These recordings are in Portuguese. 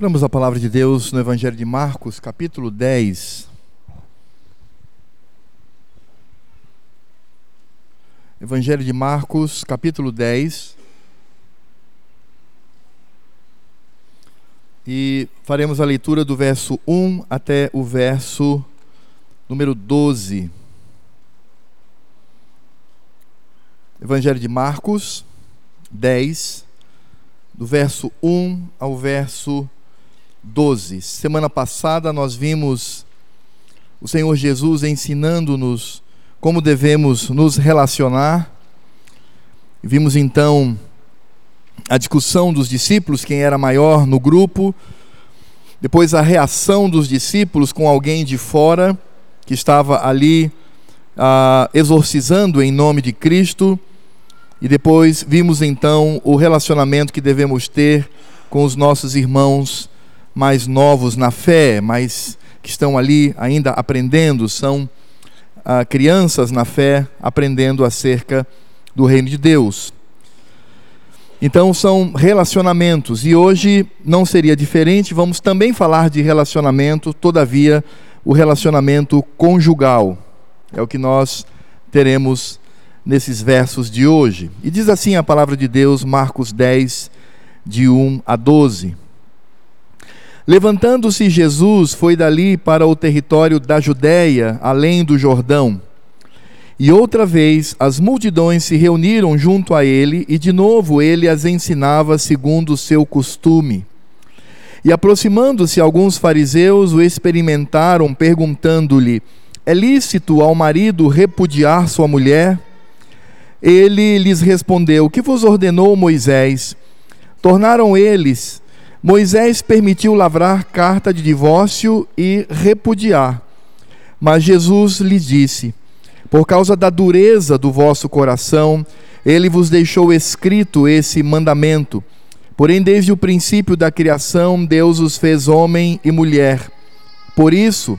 Abramos a palavra de Deus no Evangelho de Marcos, capítulo 10. Evangelho de Marcos, capítulo 10. E faremos a leitura do verso 1 até o verso número 12. Evangelho de Marcos 10, do verso 1 ao verso 12. Semana passada nós vimos o Senhor Jesus ensinando-nos como devemos nos relacionar. Vimos então a discussão dos discípulos, quem era maior no grupo, depois a reação dos discípulos com alguém de fora que estava ali ah, exorcizando em nome de Cristo, e depois vimos então o relacionamento que devemos ter com os nossos irmãos mais novos na fé, mas que estão ali ainda aprendendo, são ah, crianças na fé aprendendo acerca do reino de Deus. Então são relacionamentos e hoje não seria diferente, vamos também falar de relacionamento, todavia o relacionamento conjugal. É o que nós teremos nesses versos de hoje. E diz assim a palavra de Deus, Marcos 10, de 1 a 12. Levantando-se Jesus, foi dali para o território da Judéia, além do Jordão. E outra vez as multidões se reuniram junto a ele, e de novo ele as ensinava segundo o seu costume. E aproximando-se alguns fariseus, o experimentaram, perguntando-lhe: É lícito ao marido repudiar sua mulher? Ele lhes respondeu: que vos ordenou Moisés? Tornaram eles Moisés permitiu lavrar carta de divórcio e repudiar. Mas Jesus lhe disse: Por causa da dureza do vosso coração, ele vos deixou escrito esse mandamento. Porém, desde o princípio da criação, Deus os fez homem e mulher. Por isso,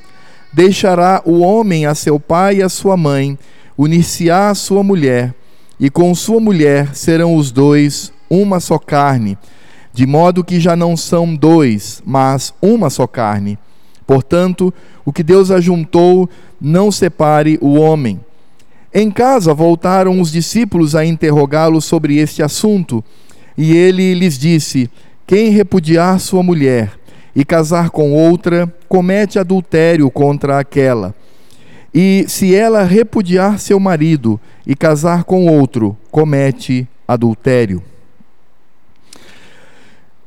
deixará o homem a seu pai e a sua mãe, unir-se-á a sua mulher, e com sua mulher serão os dois uma só carne de modo que já não são dois, mas uma só carne. Portanto, o que Deus ajuntou, não separe o homem. Em casa voltaram os discípulos a interrogá-lo sobre este assunto, e ele lhes disse: Quem repudiar sua mulher e casar com outra, comete adultério contra aquela. E se ela repudiar seu marido e casar com outro, comete adultério.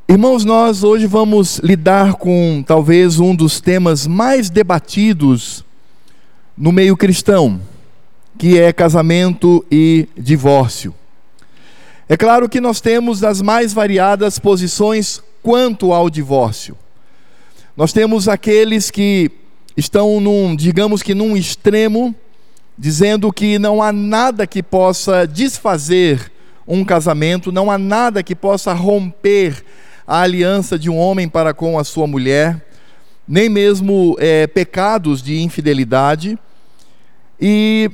Irmãos, nós hoje vamos lidar com talvez um dos temas mais debatidos no meio cristão, que é casamento e divórcio. É claro que nós temos as mais variadas posições quanto ao divórcio. Nós temos aqueles que estão num, digamos que num extremo, dizendo que não há nada que possa desfazer um casamento, não há nada que possa romper a aliança de um homem para com a sua mulher, nem mesmo é, pecados de infidelidade. E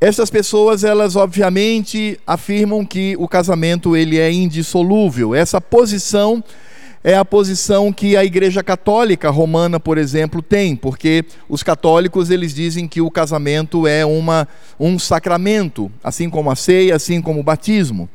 essas pessoas, elas obviamente afirmam que o casamento ele é indissolúvel. Essa posição é a posição que a Igreja Católica Romana, por exemplo, tem, porque os católicos eles dizem que o casamento é uma, um sacramento, assim como a ceia, assim como o batismo.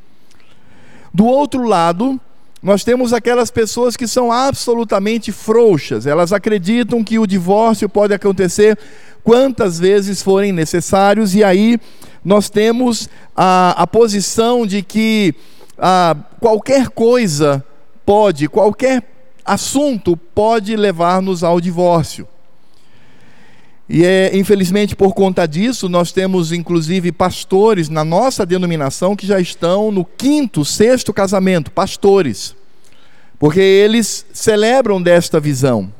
Do outro lado, nós temos aquelas pessoas que são absolutamente frouxas, elas acreditam que o divórcio pode acontecer quantas vezes forem necessários, e aí nós temos a, a posição de que a, qualquer coisa pode, qualquer assunto pode levar-nos ao divórcio. E é, infelizmente, por conta disso, nós temos inclusive pastores na nossa denominação que já estão no quinto, sexto casamento, pastores. Porque eles celebram desta visão,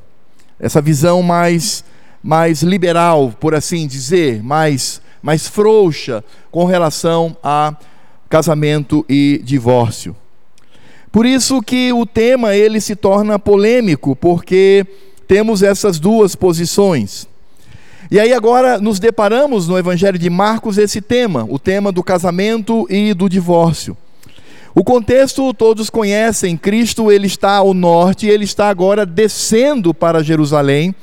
essa visão mais, mais liberal, por assim dizer, mais, mais frouxa com relação a casamento e divórcio. Por isso que o tema ele se torna polêmico, porque temos essas duas posições. E aí agora nos deparamos no Evangelho de Marcos esse tema, o tema do casamento e do divórcio. O contexto todos conhecem, Cristo ele está ao norte, ele está agora descendo para Jerusalém.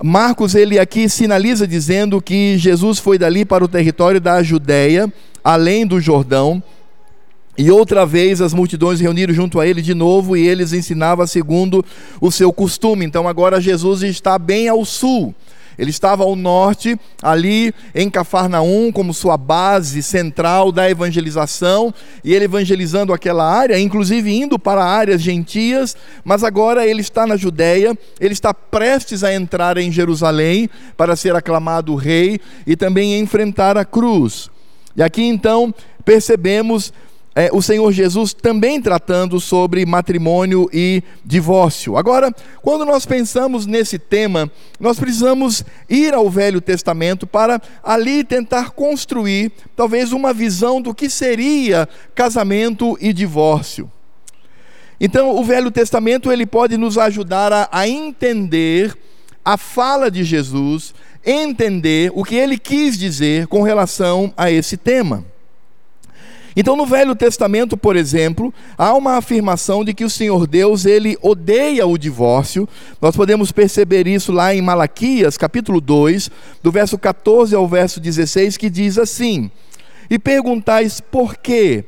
Marcos ele aqui sinaliza dizendo que Jesus foi dali para o território da Judéia, além do Jordão. E outra vez as multidões reuniram junto a ele de novo e eles ensinavam segundo o seu costume. Então agora Jesus está bem ao sul. Ele estava ao norte, ali em Cafarnaum, como sua base central da evangelização, e ele evangelizando aquela área, inclusive indo para áreas gentias, mas agora ele está na Judéia, ele está prestes a entrar em Jerusalém para ser aclamado rei e também enfrentar a cruz. E aqui então percebemos é, o Senhor Jesus também tratando sobre matrimônio e divórcio. Agora, quando nós pensamos nesse tema, nós precisamos ir ao Velho Testamento para ali tentar construir talvez uma visão do que seria casamento e divórcio. Então, o Velho Testamento ele pode nos ajudar a, a entender a fala de Jesus, entender o que ele quis dizer com relação a esse tema. Então, no Velho Testamento, por exemplo, há uma afirmação de que o Senhor Deus, ele odeia o divórcio. Nós podemos perceber isso lá em Malaquias, capítulo 2, do verso 14 ao verso 16, que diz assim: E perguntais por quê?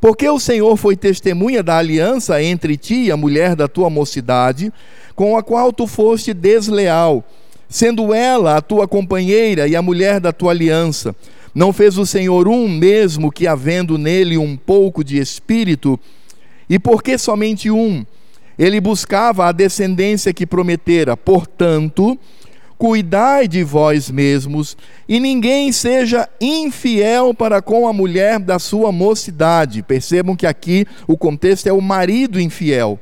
Porque o Senhor foi testemunha da aliança entre ti e a mulher da tua mocidade, com a qual tu foste desleal, sendo ela a tua companheira e a mulher da tua aliança. Não fez o Senhor um mesmo que, havendo nele um pouco de espírito, e por que somente um? Ele buscava a descendência que prometera. Portanto, cuidai de vós mesmos, e ninguém seja infiel para com a mulher da sua mocidade. Percebam que aqui o contexto é o marido infiel.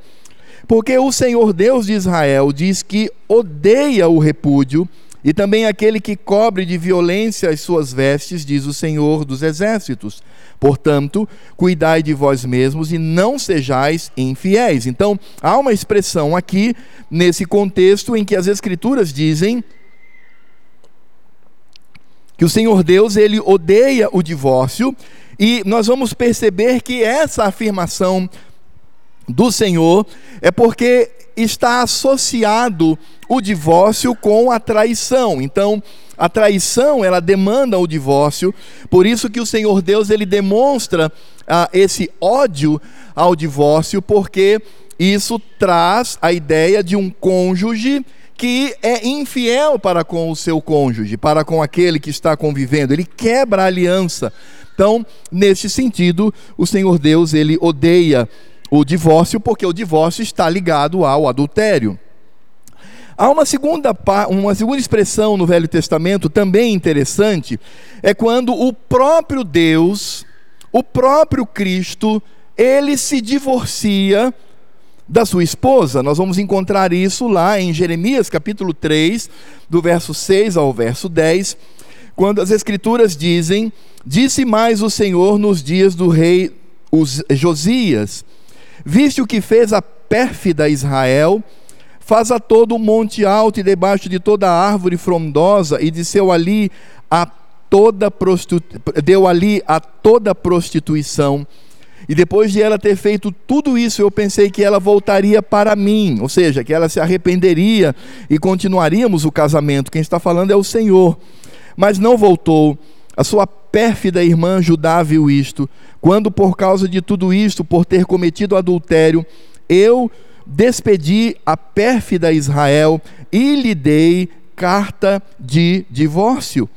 Porque o Senhor Deus de Israel diz que odeia o repúdio e também aquele que cobre de violência as suas vestes, diz o Senhor dos Exércitos. Portanto, cuidai de vós mesmos e não sejais infiéis. Então, há uma expressão aqui, nesse contexto, em que as Escrituras dizem que o Senhor Deus ele odeia o divórcio e nós vamos perceber que essa afirmação do Senhor é porque está associado o divórcio com a traição. Então, a traição, ela demanda o divórcio, por isso que o Senhor Deus ele demonstra ah, esse ódio ao divórcio, porque isso traz a ideia de um cônjuge que é infiel para com o seu cônjuge, para com aquele que está convivendo, ele quebra a aliança. Então, nesse sentido, o Senhor Deus ele odeia o divórcio, porque o divórcio está ligado ao adultério. Há uma segunda, uma segunda expressão no Velho Testamento também interessante, é quando o próprio Deus, o próprio Cristo, ele se divorcia da sua esposa. Nós vamos encontrar isso lá em Jeremias capítulo 3, do verso 6 ao verso 10, quando as escrituras dizem: Disse mais o Senhor nos dias do rei Josias: Viste o que fez a pérfida Israel? Faz a todo o monte alto e debaixo de toda árvore frondosa, e deu ali a toda deu ali a toda prostituição. E depois de ela ter feito tudo isso, eu pensei que ela voltaria para mim, ou seja, que ela se arrependeria e continuaríamos o casamento. Quem está falando é o Senhor. Mas não voltou. A sua pérfida irmã Judá viu isto, quando por causa de tudo isto, por ter cometido adultério, eu despedi a pérfida Israel e lhe dei carta de divórcio.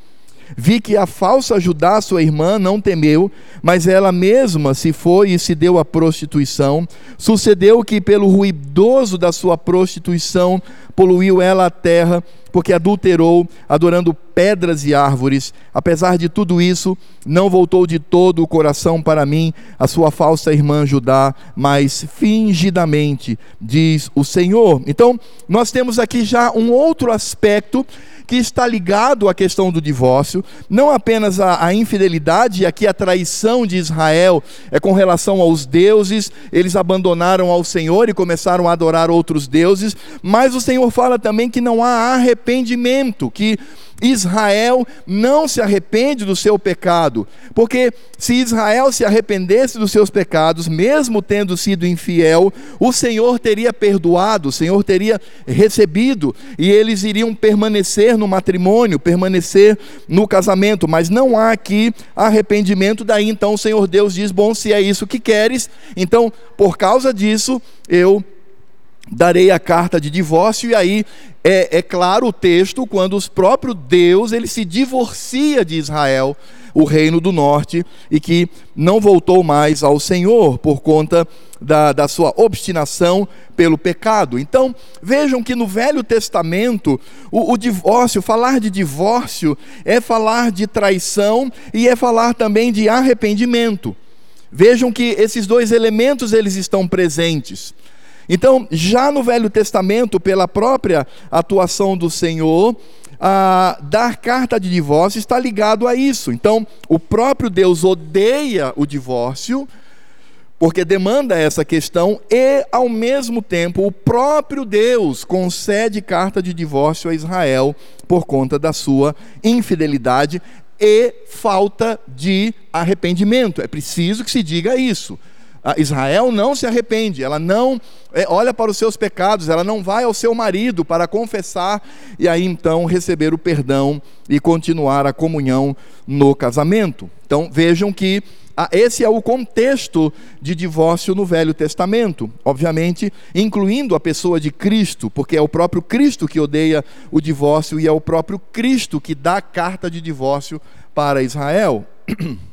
Vi que a falsa Judá, sua irmã, não temeu, mas ela mesma se foi e se deu à prostituição. Sucedeu que, pelo ruidoso da sua prostituição, poluiu ela a terra, porque adulterou, adorando pedras e árvores. Apesar de tudo isso, não voltou de todo o coração para mim, a sua falsa irmã Judá, mas fingidamente, diz o Senhor. Então, nós temos aqui já um outro aspecto que está ligado à questão do divórcio, não apenas a, a infidelidade, aqui a traição de Israel é com relação aos deuses, eles abandonaram ao Senhor e começaram a adorar outros deuses, mas o Senhor Fala também que não há arrependimento, que Israel não se arrepende do seu pecado, porque se Israel se arrependesse dos seus pecados, mesmo tendo sido infiel, o Senhor teria perdoado, o Senhor teria recebido, e eles iriam permanecer no matrimônio, permanecer no casamento, mas não há aqui arrependimento. Daí então o Senhor Deus diz: Bom, se é isso que queres, então por causa disso eu darei a carta de divórcio, e aí é, é, claro o texto quando os próprio Deus ele se divorcia de Israel, o reino do norte, e que não voltou mais ao Senhor por conta da, da sua obstinação pelo pecado. Então vejam que no Velho Testamento o, o divórcio, falar de divórcio é falar de traição e é falar também de arrependimento. Vejam que esses dois elementos eles estão presentes. Então, já no Velho Testamento, pela própria atuação do Senhor, dar carta de divórcio está ligado a isso. Então, o próprio Deus odeia o divórcio, porque demanda essa questão, e, ao mesmo tempo, o próprio Deus concede carta de divórcio a Israel por conta da sua infidelidade e falta de arrependimento. É preciso que se diga isso. Israel não se arrepende, ela não é, olha para os seus pecados, ela não vai ao seu marido para confessar e aí então receber o perdão e continuar a comunhão no casamento. Então vejam que ah, esse é o contexto de divórcio no Velho Testamento, obviamente, incluindo a pessoa de Cristo, porque é o próprio Cristo que odeia o divórcio e é o próprio Cristo que dá carta de divórcio para Israel.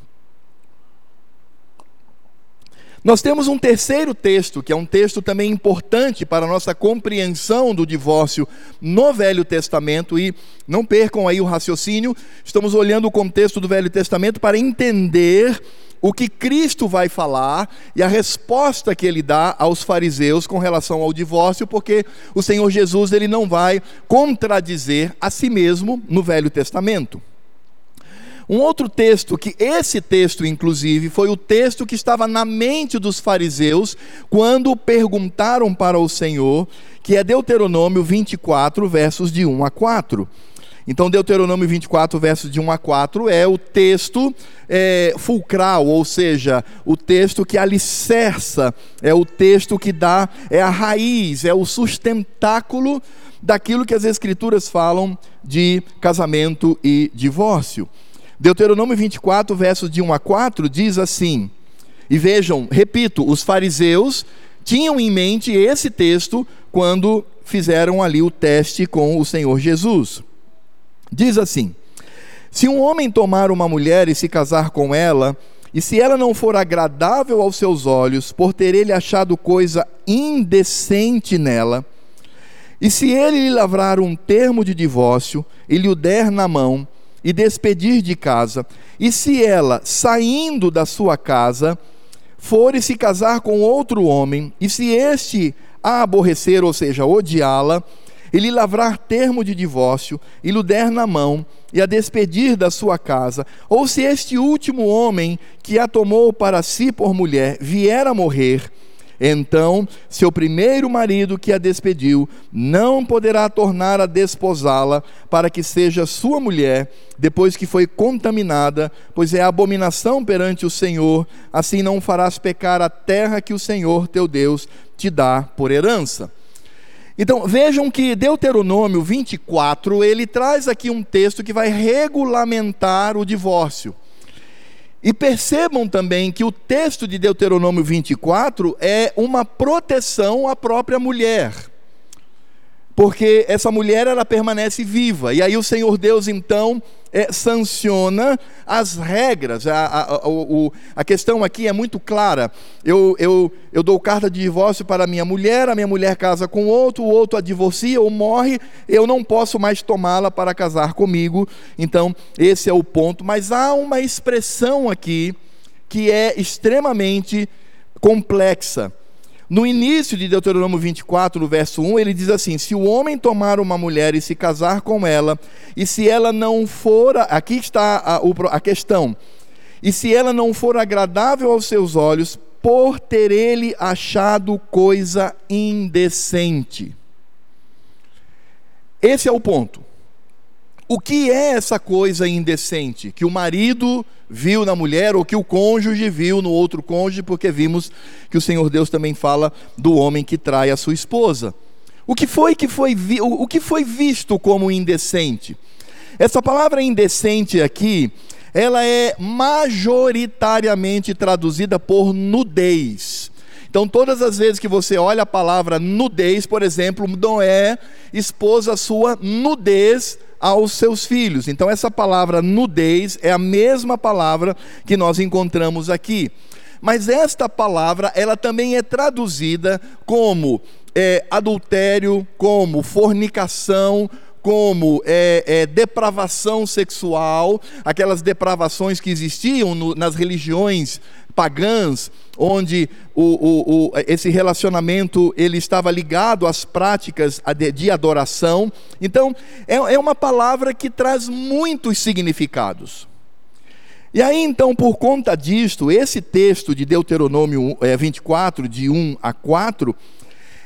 Nós temos um terceiro texto, que é um texto também importante para a nossa compreensão do divórcio no Velho Testamento, e não percam aí o raciocínio, estamos olhando o contexto do Velho Testamento para entender o que Cristo vai falar e a resposta que ele dá aos fariseus com relação ao divórcio, porque o Senhor Jesus ele não vai contradizer a si mesmo no Velho Testamento. Um outro texto, que esse texto, inclusive, foi o texto que estava na mente dos fariseus quando perguntaram para o Senhor, que é Deuteronômio 24, versos de 1 a 4. Então, Deuteronômio 24, versos de 1 a 4, é o texto é, fulcral, ou seja, o texto que alicerça, é o texto que dá, é a raiz, é o sustentáculo daquilo que as Escrituras falam de casamento e divórcio. Deuteronômio 24, versos de 1 a 4, diz assim: E vejam, repito, os fariseus tinham em mente esse texto quando fizeram ali o teste com o Senhor Jesus. Diz assim: Se um homem tomar uma mulher e se casar com ela, e se ela não for agradável aos seus olhos, por ter ele achado coisa indecente nela, e se ele lhe lavrar um termo de divórcio e lhe o der na mão, e despedir de casa. E se ela, saindo da sua casa, for e se casar com outro homem, e se este a aborrecer, ou seja, odiá-la, e lhe lavrar termo de divórcio, e lhe der na mão, e a despedir da sua casa, ou se este último homem que a tomou para si por mulher vier a morrer, então, seu primeiro marido que a despediu não poderá tornar a desposá-la para que seja sua mulher, depois que foi contaminada, pois é abominação perante o Senhor. Assim não farás pecar a terra que o Senhor teu Deus te dá por herança. Então, vejam que Deuteronômio 24, ele traz aqui um texto que vai regulamentar o divórcio. E percebam também que o texto de Deuteronômio 24 é uma proteção à própria mulher. Porque essa mulher ela permanece viva. E aí o Senhor Deus então é, sanciona as regras. A, a, a, a, questão aqui é muito clara. Eu, eu, eu dou carta de divórcio para a minha mulher, a minha mulher casa com outro, o outro a divorcia ou morre, eu não posso mais tomá-la para casar comigo. Então, esse é o ponto. Mas há uma expressão aqui que é extremamente complexa. No início de Deuteronômio 24, no verso 1, ele diz assim: Se o homem tomar uma mulher e se casar com ela, e se ela não for. Aqui está a, a questão. E se ela não for agradável aos seus olhos, por ter ele achado coisa indecente. esse é o ponto. O que é essa coisa indecente que o marido viu na mulher ou que o cônjuge viu no outro cônjuge, porque vimos que o Senhor Deus também fala do homem que trai a sua esposa. O que foi que foi o que foi visto como indecente? Essa palavra indecente aqui, ela é majoritariamente traduzida por nudez. Então, todas as vezes que você olha a palavra nudez, por exemplo, Noé expôs a sua nudez aos seus filhos. Então, essa palavra nudez é a mesma palavra que nós encontramos aqui. Mas esta palavra, ela também é traduzida como é, adultério, como fornicação, como é, é, depravação sexual, aquelas depravações que existiam no, nas religiões pagãs, onde o, o, o, esse relacionamento ele estava ligado às práticas de, adoração. Então, é, é uma palavra que traz muitos significados. E aí, então, por conta disto, esse texto de Deuteronômio 24, é, de 1 a 4,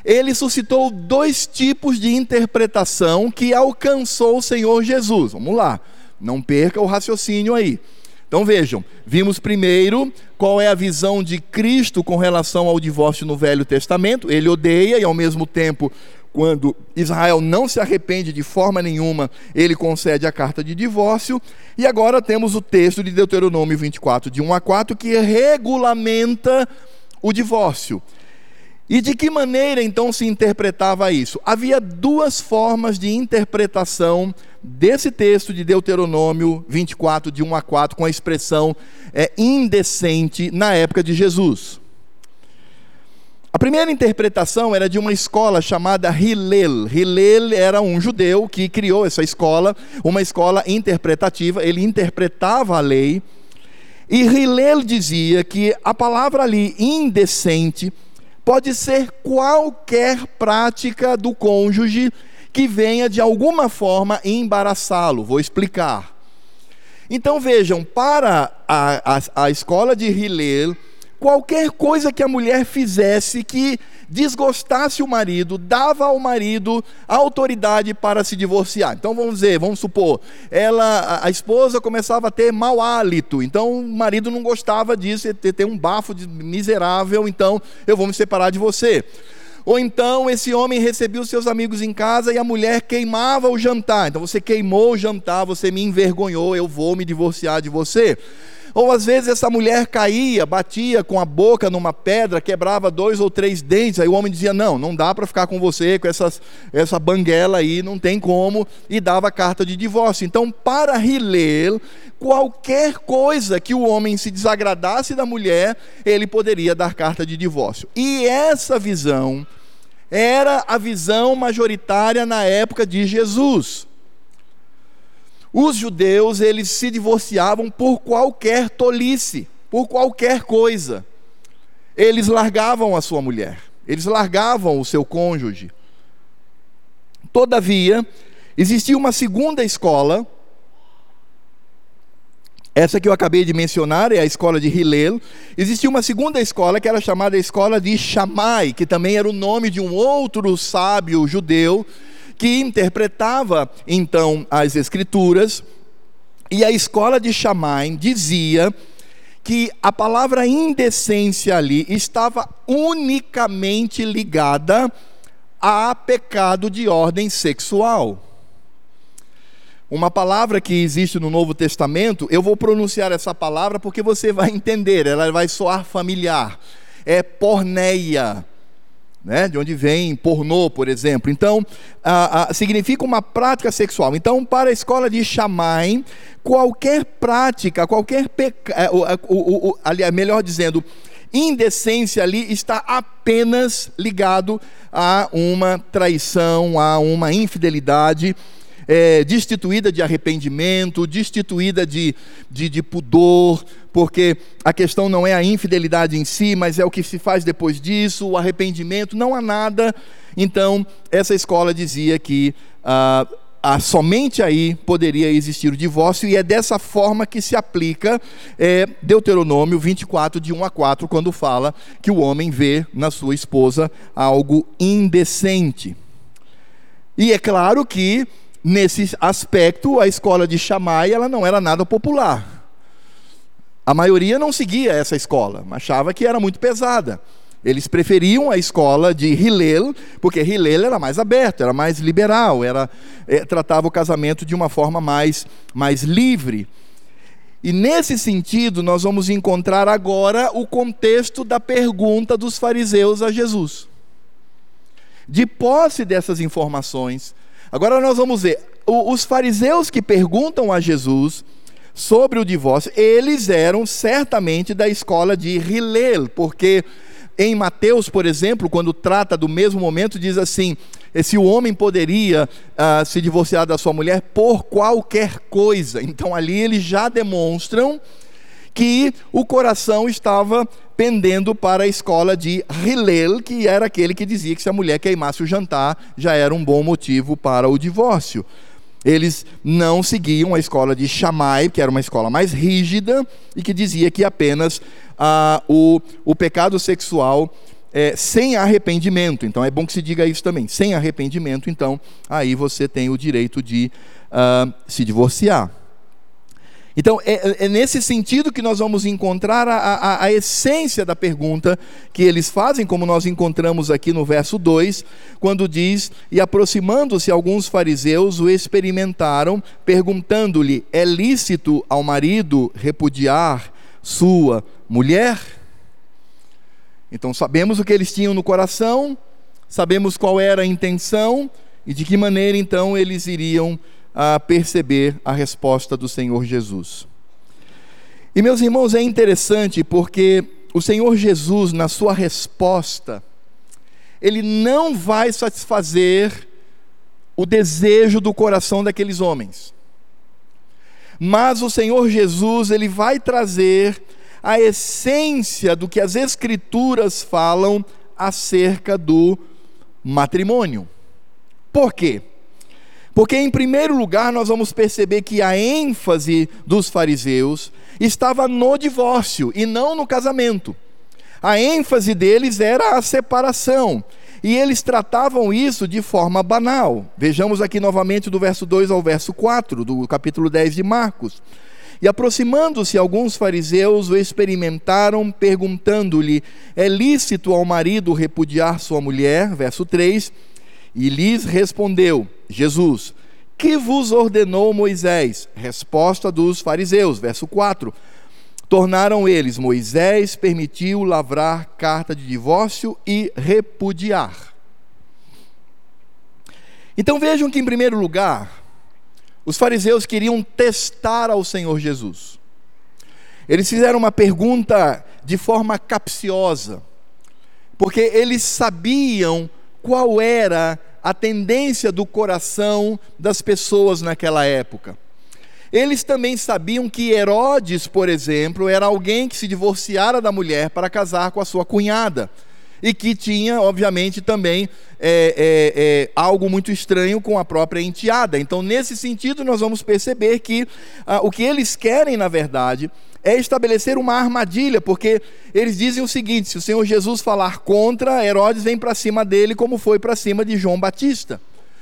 ele suscitou dois tipos de interpretação que alcançou o Senhor Jesus. Vamos lá, não perca o raciocínio aí. Então vejam, vimos primeiro qual é a visão de Cristo com relação ao divórcio no Velho Testamento. Ele odeia e ao mesmo tempo, quando Israel não se arrepende de forma nenhuma, ele concede a carta de divórcio. E agora temos o texto de Deuteronômio 24, de 1 a 4, que regulamenta o divórcio. E de que maneira então se interpretava isso? Havia duas formas de interpretação desse texto de Deuteronômio 24, de 1 a 4, com a expressão é, indecente na época de Jesus. A primeira interpretação era de uma escola chamada Hillel. Hillel era um judeu que criou essa escola, uma escola interpretativa, ele interpretava a lei. E Hillel dizia que a palavra ali, indecente, pode ser qualquer prática do cônjuge que venha de alguma forma embaraçá-lo. Vou explicar. Então vejam, para a, a, a escola de Hillel, qualquer coisa que a mulher fizesse que desgostasse o marido, dava ao marido autoridade para se divorciar. Então vamos dizer, vamos supor, ela, a esposa começava a ter mau hálito, então o marido não gostava disso, ter, ter um bafo miserável, então eu vou me separar de você. Ou então esse homem recebia os seus amigos em casa e a mulher queimava o jantar. Então você queimou o jantar, você me envergonhou, eu vou me divorciar de você. Ou às vezes essa mulher caía, batia com a boca numa pedra, quebrava dois ou três dentes. Aí o homem dizia: Não, não dá para ficar com você, com essas, essa banguela aí, não tem como. E dava carta de divórcio. Então, para Hillel, qualquer coisa que o homem se desagradasse da mulher, ele poderia dar carta de divórcio. E essa visão era a visão majoritária na época de Jesus. Os judeus, eles se divorciavam por qualquer tolice, por qualquer coisa. Eles largavam a sua mulher, eles largavam o seu cônjuge. Todavia, existia uma segunda escola, essa que eu acabei de mencionar é a escola de Hillel. Existia uma segunda escola que era chamada escola de Shammai, que também era o nome de um outro sábio judeu que interpretava então as escrituras, e a escola de Shammai dizia que a palavra indecência ali estava unicamente ligada a pecado de ordem sexual. Uma palavra que existe no Novo Testamento, eu vou pronunciar essa palavra porque você vai entender, ela vai soar familiar. É porneia né, de onde vem pornô, por exemplo. Então, significa uma prática sexual. Então, para a escola de Shammai, qualquer prática, qualquer pecado, é, melhor dizendo, indecência ali está apenas ligado a uma traição, a uma infidelidade é, destituída de arrependimento, destituída de, de, de pudor, porque a questão não é a infidelidade em si, mas é o que se faz depois disso, o arrependimento, não há nada. Então, essa escola dizia que ah, ah, somente aí poderia existir o divórcio, e é dessa forma que se aplica é, Deuteronômio 24, de 1 a 4, quando fala que o homem vê na sua esposa algo indecente. E é claro que nesse aspecto a escola de Shammai ela não era nada popular. A maioria não seguia essa escola, achava que era muito pesada. Eles preferiam a escola de Hillel, porque Hillel era mais aberto, era mais liberal, era, é, tratava o casamento de uma forma mais, mais livre. E nesse sentido, nós vamos encontrar agora o contexto da pergunta dos fariseus a Jesus. De posse dessas informações, agora nós vamos ver, os fariseus que perguntam a Jesus sobre o divórcio, eles eram certamente da escola de Hillel, porque em Mateus, por exemplo, quando trata do mesmo momento, diz assim: se o homem poderia uh, se divorciar da sua mulher por qualquer coisa. Então ali eles já demonstram que o coração estava pendendo para a escola de Hillel, que era aquele que dizia que se a mulher queimasse o jantar já era um bom motivo para o divórcio. Eles não seguiam a escola de Shammai, que era uma escola mais rígida e que dizia que apenas ah, o, o pecado sexual é, sem arrependimento. Então é bom que se diga isso também. Sem arrependimento, então, aí você tem o direito de ah, se divorciar. Então, é, é, nesse sentido que nós vamos encontrar a, a, a, essência da pergunta que eles fazem, como nós encontramos aqui no verso 2, quando diz: E aproximando-se alguns fariseus, o experimentaram, perguntando-lhe: É lícito ao marido repudiar sua mulher? Então, sabemos o que eles tinham no coração, sabemos qual era a intenção e de que maneira então eles iriam a perceber a resposta do Senhor Jesus. E meus irmãos, é interessante porque o Senhor Jesus, na sua resposta, ele não vai satisfazer o desejo do coração daqueles homens. Mas o Senhor Jesus, ele vai trazer a essência do que as escrituras falam acerca do matrimônio. Por quê? Porque, em primeiro lugar, nós vamos perceber que a ênfase dos fariseus estava no divórcio e não no casamento. A ênfase deles era a separação. E eles tratavam isso de forma banal. Vejamos aqui novamente do verso 2 ao verso 4, do capítulo 10 de Marcos. E aproximando-se alguns fariseus, o experimentaram, perguntando-lhe: É lícito ao marido repudiar sua mulher? Verso 3. E lhes respondeu Jesus: Que vos ordenou Moisés? Resposta dos fariseus, verso 4. Tornaram eles: Moisés permitiu lavrar carta de divórcio e repudiar. Então vejam que, em primeiro lugar, os fariseus queriam testar ao Senhor Jesus. Eles fizeram uma pergunta de forma capciosa, porque eles sabiam qual era a tendência do coração das pessoas naquela época. Eles também sabiam que Herodes, por exemplo, era alguém que se divorciara da mulher para casar com a sua cunhada. E que tinha, obviamente, também é, é, é, algo muito estranho com a própria enteada. Então, nesse sentido, nós vamos perceber que ah, o que eles querem, na verdade, é estabelecer uma armadilha, porque eles dizem o seguinte: se o Senhor Jesus falar contra, Herodes vem para cima dele, como foi para cima de João Batista.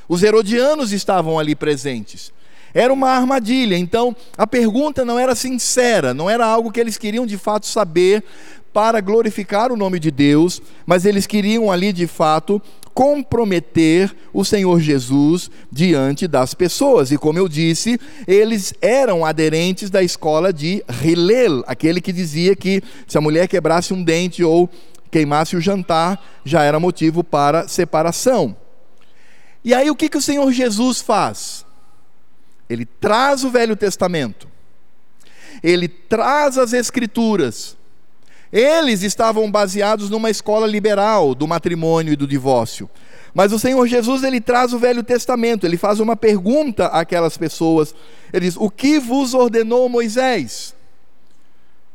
Os herodianos estavam ali presentes. Era uma armadilha, então a pergunta não era sincera, não era algo que eles queriam de fato saber para glorificar o nome de Deus, mas eles queriam ali de fato comprometer o Senhor Jesus diante das pessoas. E como eu disse, eles eram aderentes da escola de Hillel, aquele que dizia que se a mulher quebrasse um dente ou queimasse o jantar, já era motivo para separação. E aí o que, que o Senhor Jesus faz? Ele traz o Velho Testamento, ele traz as Escrituras, eles estavam baseados numa escola liberal do matrimônio e do divórcio. Mas o Senhor Jesus ele traz o Velho Testamento, ele faz uma pergunta àquelas pessoas. Ele diz: O que vos ordenou Moisés?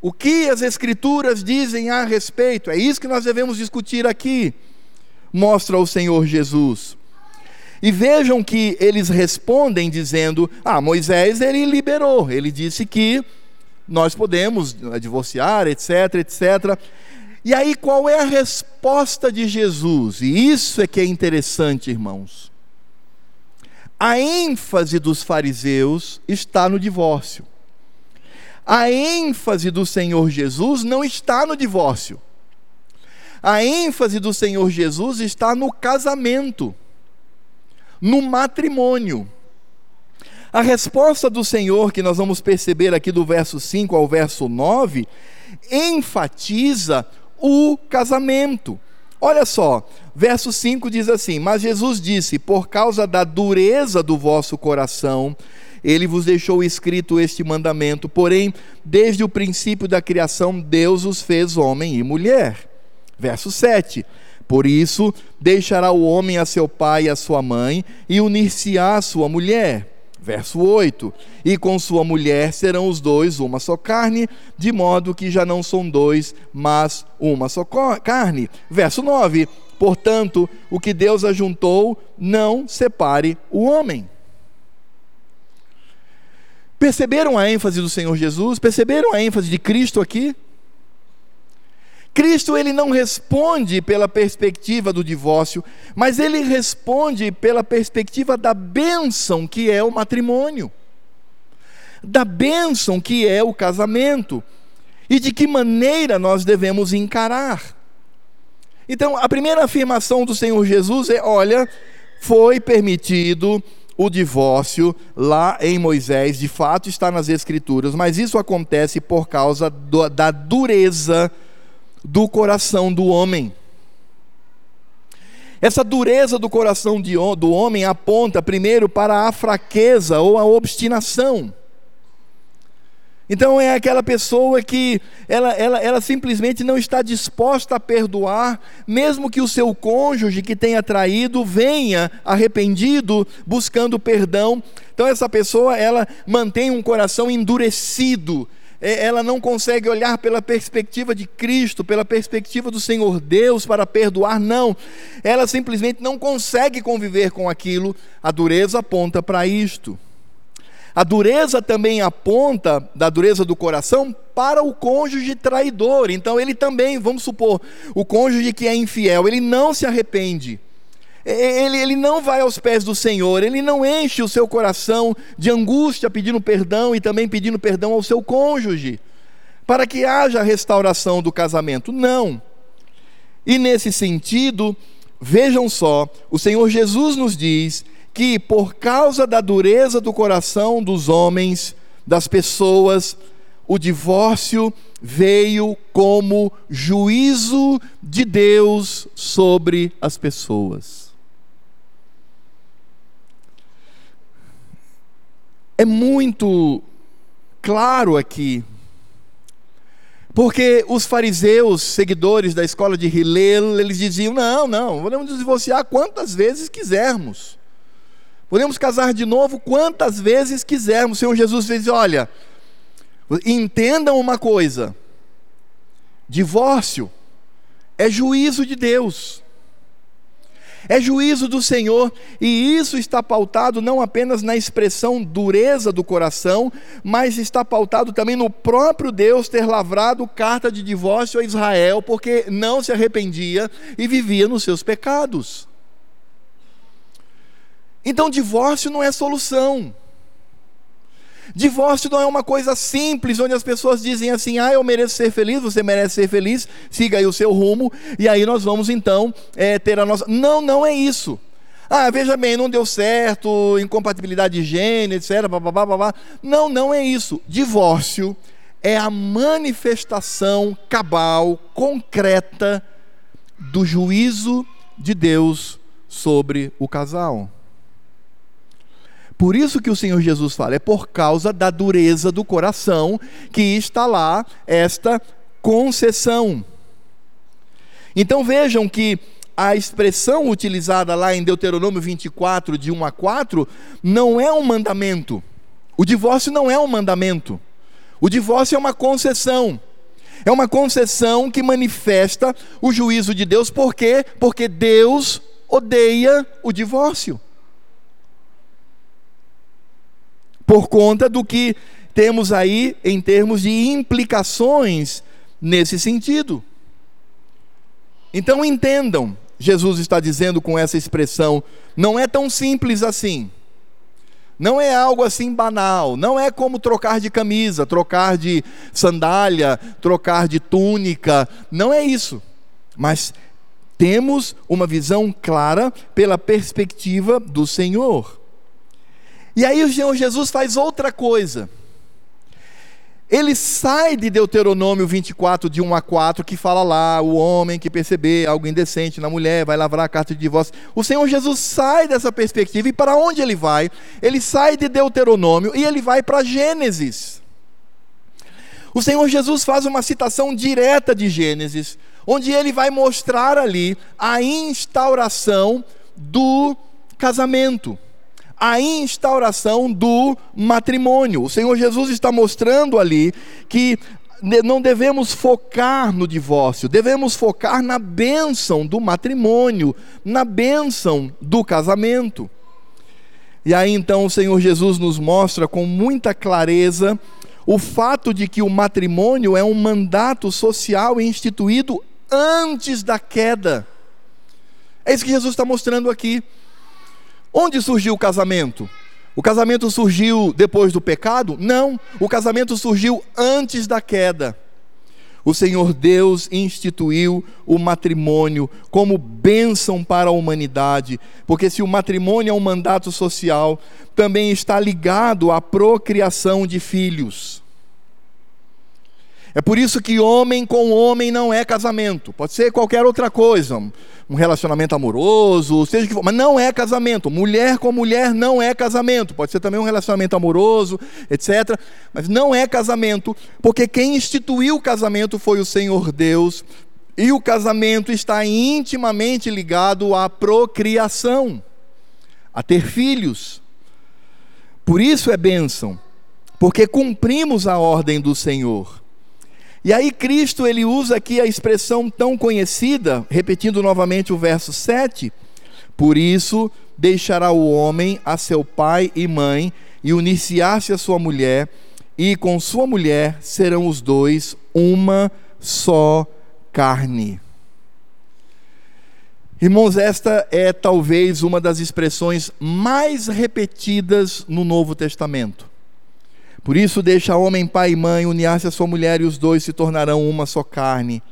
O que as Escrituras dizem a respeito? É isso que nós devemos discutir aqui. Mostra o Senhor Jesus. E vejam que eles respondem dizendo: Ah, Moisés ele liberou, ele disse que nós podemos divorciar, etc, etc. E aí qual é a resposta de Jesus? E isso é que é interessante, irmãos. A ênfase dos fariseus está no divórcio. A ênfase do Senhor Jesus não está no divórcio. A ênfase do Senhor Jesus está no casamento, no matrimônio. A resposta do Senhor, que nós vamos perceber aqui do verso 5 ao verso 9, enfatiza o casamento. Olha só, verso 5 diz assim: Mas Jesus disse: Por causa da dureza do vosso coração, ele vos deixou escrito este mandamento. Porém, desde o princípio da criação, Deus os fez homem e mulher. Verso 7. Por isso, deixará o homem a seu pai e a sua mãe, e unir-se-á a sua mulher Verso 8: E com sua mulher serão os dois uma só carne, de modo que já não são dois, mas uma só carne. Verso 9: Portanto, o que Deus ajuntou, não separe o homem. Perceberam a ênfase do Senhor Jesus? Perceberam a ênfase de Cristo aqui? Cristo ele não responde pela perspectiva do divórcio, mas ele responde pela perspectiva da bênção que é o matrimônio, da bênção que é o casamento e de que maneira nós devemos encarar. Então, a primeira afirmação do Senhor Jesus é: olha, foi permitido o divórcio lá em Moisés, de fato está nas Escrituras, mas isso acontece por causa do, da dureza do coração do homem. Essa dureza do coração de, do homem aponta primeiro para a fraqueza ou a obstinação. Então é aquela pessoa que ela, ela, ela simplesmente não está disposta a perdoar, mesmo que o seu cônjuge que tenha traído venha arrependido, buscando perdão. Então essa pessoa ela mantém um coração endurecido, ela não consegue olhar pela perspectiva de Cristo, pela perspectiva do Senhor Deus para perdoar, não. Ela simplesmente não consegue conviver com aquilo. A dureza aponta para isto. A dureza também aponta, da dureza do coração, para o cônjuge traidor. Então, ele também, vamos supor, o cônjuge que é infiel, ele não se arrepende ele, ele não vai aos pés do Senhor, ele não enche o seu coração de angústia pedindo perdão e também pedindo perdão ao seu cônjuge, para que haja restauração do casamento. Não. E nesse sentido, vejam só, o Senhor Jesus nos diz que por causa da dureza do coração dos homens, das pessoas, o divórcio veio como juízo de Deus sobre as pessoas. É muito claro aqui. Porque os fariseus, seguidores da escola de Hillel, eles diziam: não, não, podemos divorciar quantas vezes quisermos. Podemos casar de novo quantas vezes quisermos. O Senhor Jesus fez: olha, entendam uma coisa: divórcio é juízo de Deus é juízo do Senhor, e isso está pautado não apenas na expressão dureza do coração, mas está pautado também no próprio Deus ter lavrado carta de divórcio a Israel, porque não se arrependia e vivia nos seus pecados. Então, divórcio não é solução. Divórcio não é uma coisa simples, onde as pessoas dizem assim: ah, eu mereço ser feliz, você merece ser feliz, siga aí o seu rumo, e aí nós vamos então é, ter a nossa. Não, não é isso. Ah, veja bem, não deu certo, incompatibilidade de gênero, etc. Blá, blá, blá. Não, não é isso. Divórcio é a manifestação cabal, concreta, do juízo de Deus sobre o casal. Por isso que o Senhor Jesus fala, é por causa da dureza do coração que está lá esta concessão. Então vejam que a expressão utilizada lá em Deuteronômio 24, de 1 a 4, não é um mandamento. O divórcio não é um mandamento. O divórcio é uma concessão. É uma concessão que manifesta o juízo de Deus, por quê? Porque Deus odeia o divórcio. Por conta do que temos aí em termos de implicações nesse sentido. Então entendam, Jesus está dizendo com essa expressão, não é tão simples assim. Não é algo assim banal, não é como trocar de camisa, trocar de sandália, trocar de túnica, não é isso. Mas temos uma visão clara pela perspectiva do Senhor. E aí o Senhor Jesus faz outra coisa. Ele sai de Deuteronômio 24, de 1 a 4, que fala lá: o homem que perceber algo indecente na mulher vai lavrar a carta de divórcio. O Senhor Jesus sai dessa perspectiva e para onde ele vai? Ele sai de Deuteronômio e ele vai para Gênesis. O Senhor Jesus faz uma citação direta de Gênesis, onde ele vai mostrar ali a instauração do casamento a instauração do matrimônio. O Senhor Jesus está mostrando ali que não devemos focar no divórcio, devemos focar na bênção do matrimônio, na bênção do casamento. E aí então o Senhor Jesus nos mostra com muita clareza o fato de que o matrimônio é um mandato social instituído antes da queda. É isso que Jesus está mostrando aqui. Onde surgiu o casamento? O casamento surgiu depois do pecado? Não, o casamento surgiu antes da queda. O Senhor Deus instituiu o matrimônio como bênção para a humanidade, porque se o matrimônio é um mandato social, também está ligado à procriação de filhos. É por isso que homem com homem não é casamento. Pode ser qualquer outra coisa, um relacionamento amoroso, seja que for, mas não é casamento. Mulher com mulher não é casamento. Pode ser também um relacionamento amoroso, etc. Mas não é casamento, porque quem instituiu o casamento foi o Senhor Deus, e o casamento está intimamente ligado à procriação, a ter filhos. Por isso é bênção, porque cumprimos a ordem do Senhor. E aí Cristo ele usa aqui a expressão tão conhecida, repetindo novamente o verso 7, por isso deixará o homem a seu pai e mãe e unir-se-á-se a sua mulher, e com sua mulher serão os dois uma só carne. Irmãos, esta é talvez uma das expressões mais repetidas no Novo Testamento. Por isso, deixa homem, pai e mãe, unir-se a sua mulher e os dois se tornarão uma só carne.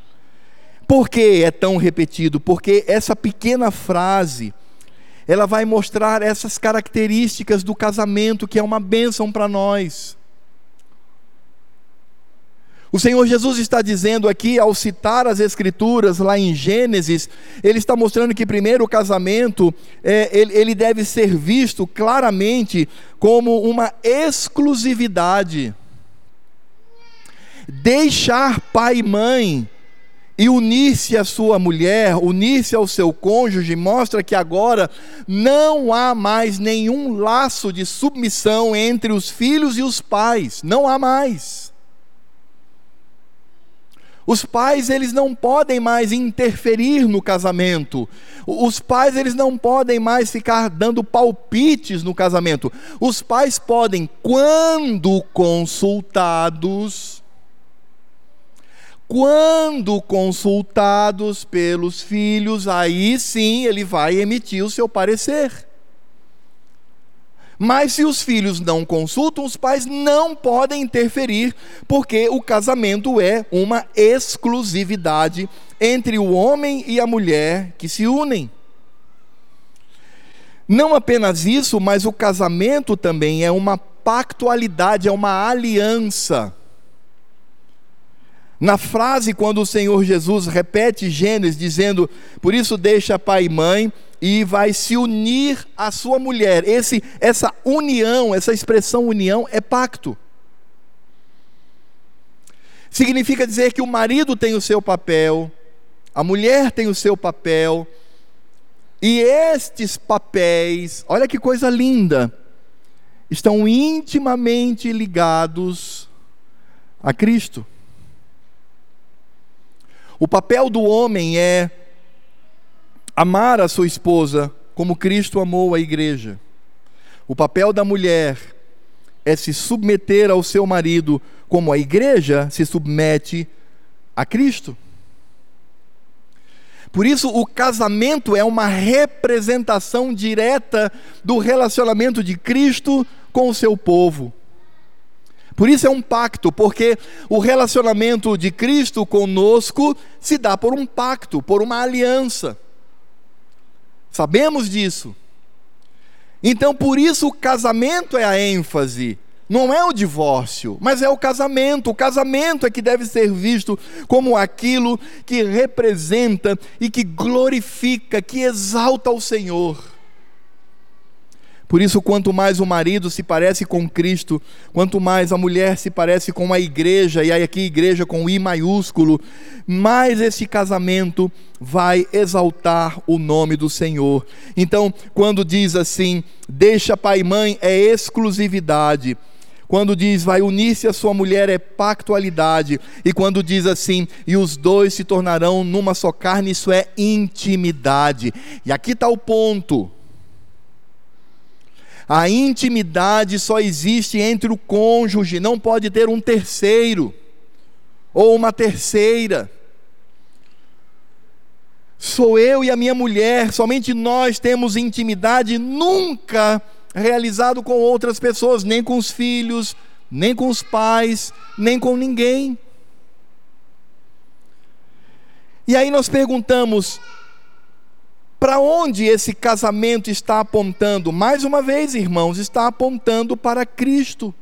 Por que é tão repetido? Porque essa pequena frase, ela vai mostrar essas características do casamento que é uma bênção para nós. O Senhor Jesus está dizendo aqui, ao citar as Escrituras lá em Gênesis, ele está mostrando que, primeiro, o casamento é, ele, ele deve ser visto claramente como uma exclusividade. Deixar pai e mãe e unir-se à sua mulher, unir-se ao seu cônjuge, mostra que agora não há mais nenhum laço de submissão entre os filhos e os pais, não há mais. Os pais, eles não podem mais interferir no casamento. Os pais, eles não podem mais ficar dando palpites no casamento. Os pais podem, quando consultados, quando consultados pelos filhos, aí sim ele vai emitir o seu parecer. Mas se os filhos não consultam, os pais não podem interferir, porque o casamento é uma exclusividade entre o homem e a mulher que se unem. Não apenas isso, mas o casamento também é uma pactualidade, é uma aliança. Na frase, quando o Senhor Jesus repete Gênesis, dizendo: Por isso deixa pai e mãe e vai se unir à sua mulher. Esse, essa união, essa expressão união é pacto. Significa dizer que o marido tem o seu papel, a mulher tem o seu papel, e estes papéis, olha que coisa linda, estão intimamente ligados a Cristo. O papel do homem é amar a sua esposa como Cristo amou a igreja. O papel da mulher é se submeter ao seu marido como a igreja se submete a Cristo. Por isso, o casamento é uma representação direta do relacionamento de Cristo com o seu povo. Por isso é um pacto, porque o relacionamento de Cristo conosco se dá por um pacto, por uma aliança. Sabemos disso. Então, por isso, o casamento é a ênfase. Não é o divórcio, mas é o casamento. O casamento é que deve ser visto como aquilo que representa e que glorifica, que exalta o Senhor. Por isso, quanto mais o marido se parece com Cristo, quanto mais a mulher se parece com a igreja, e aí aqui igreja com I maiúsculo, mais esse casamento vai exaltar o nome do Senhor. Então, quando diz assim, deixa pai e mãe, é exclusividade. Quando diz vai unir-se a sua mulher é pactualidade. E quando diz assim, e os dois se tornarão numa só carne, isso é intimidade. E aqui está o ponto. A intimidade só existe entre o cônjuge, não pode ter um terceiro ou uma terceira. Sou eu e a minha mulher, somente nós temos intimidade, nunca realizado com outras pessoas, nem com os filhos, nem com os pais, nem com ninguém. E aí nós perguntamos: para onde esse casamento está apontando? Mais uma vez, irmãos, está apontando para Cristo.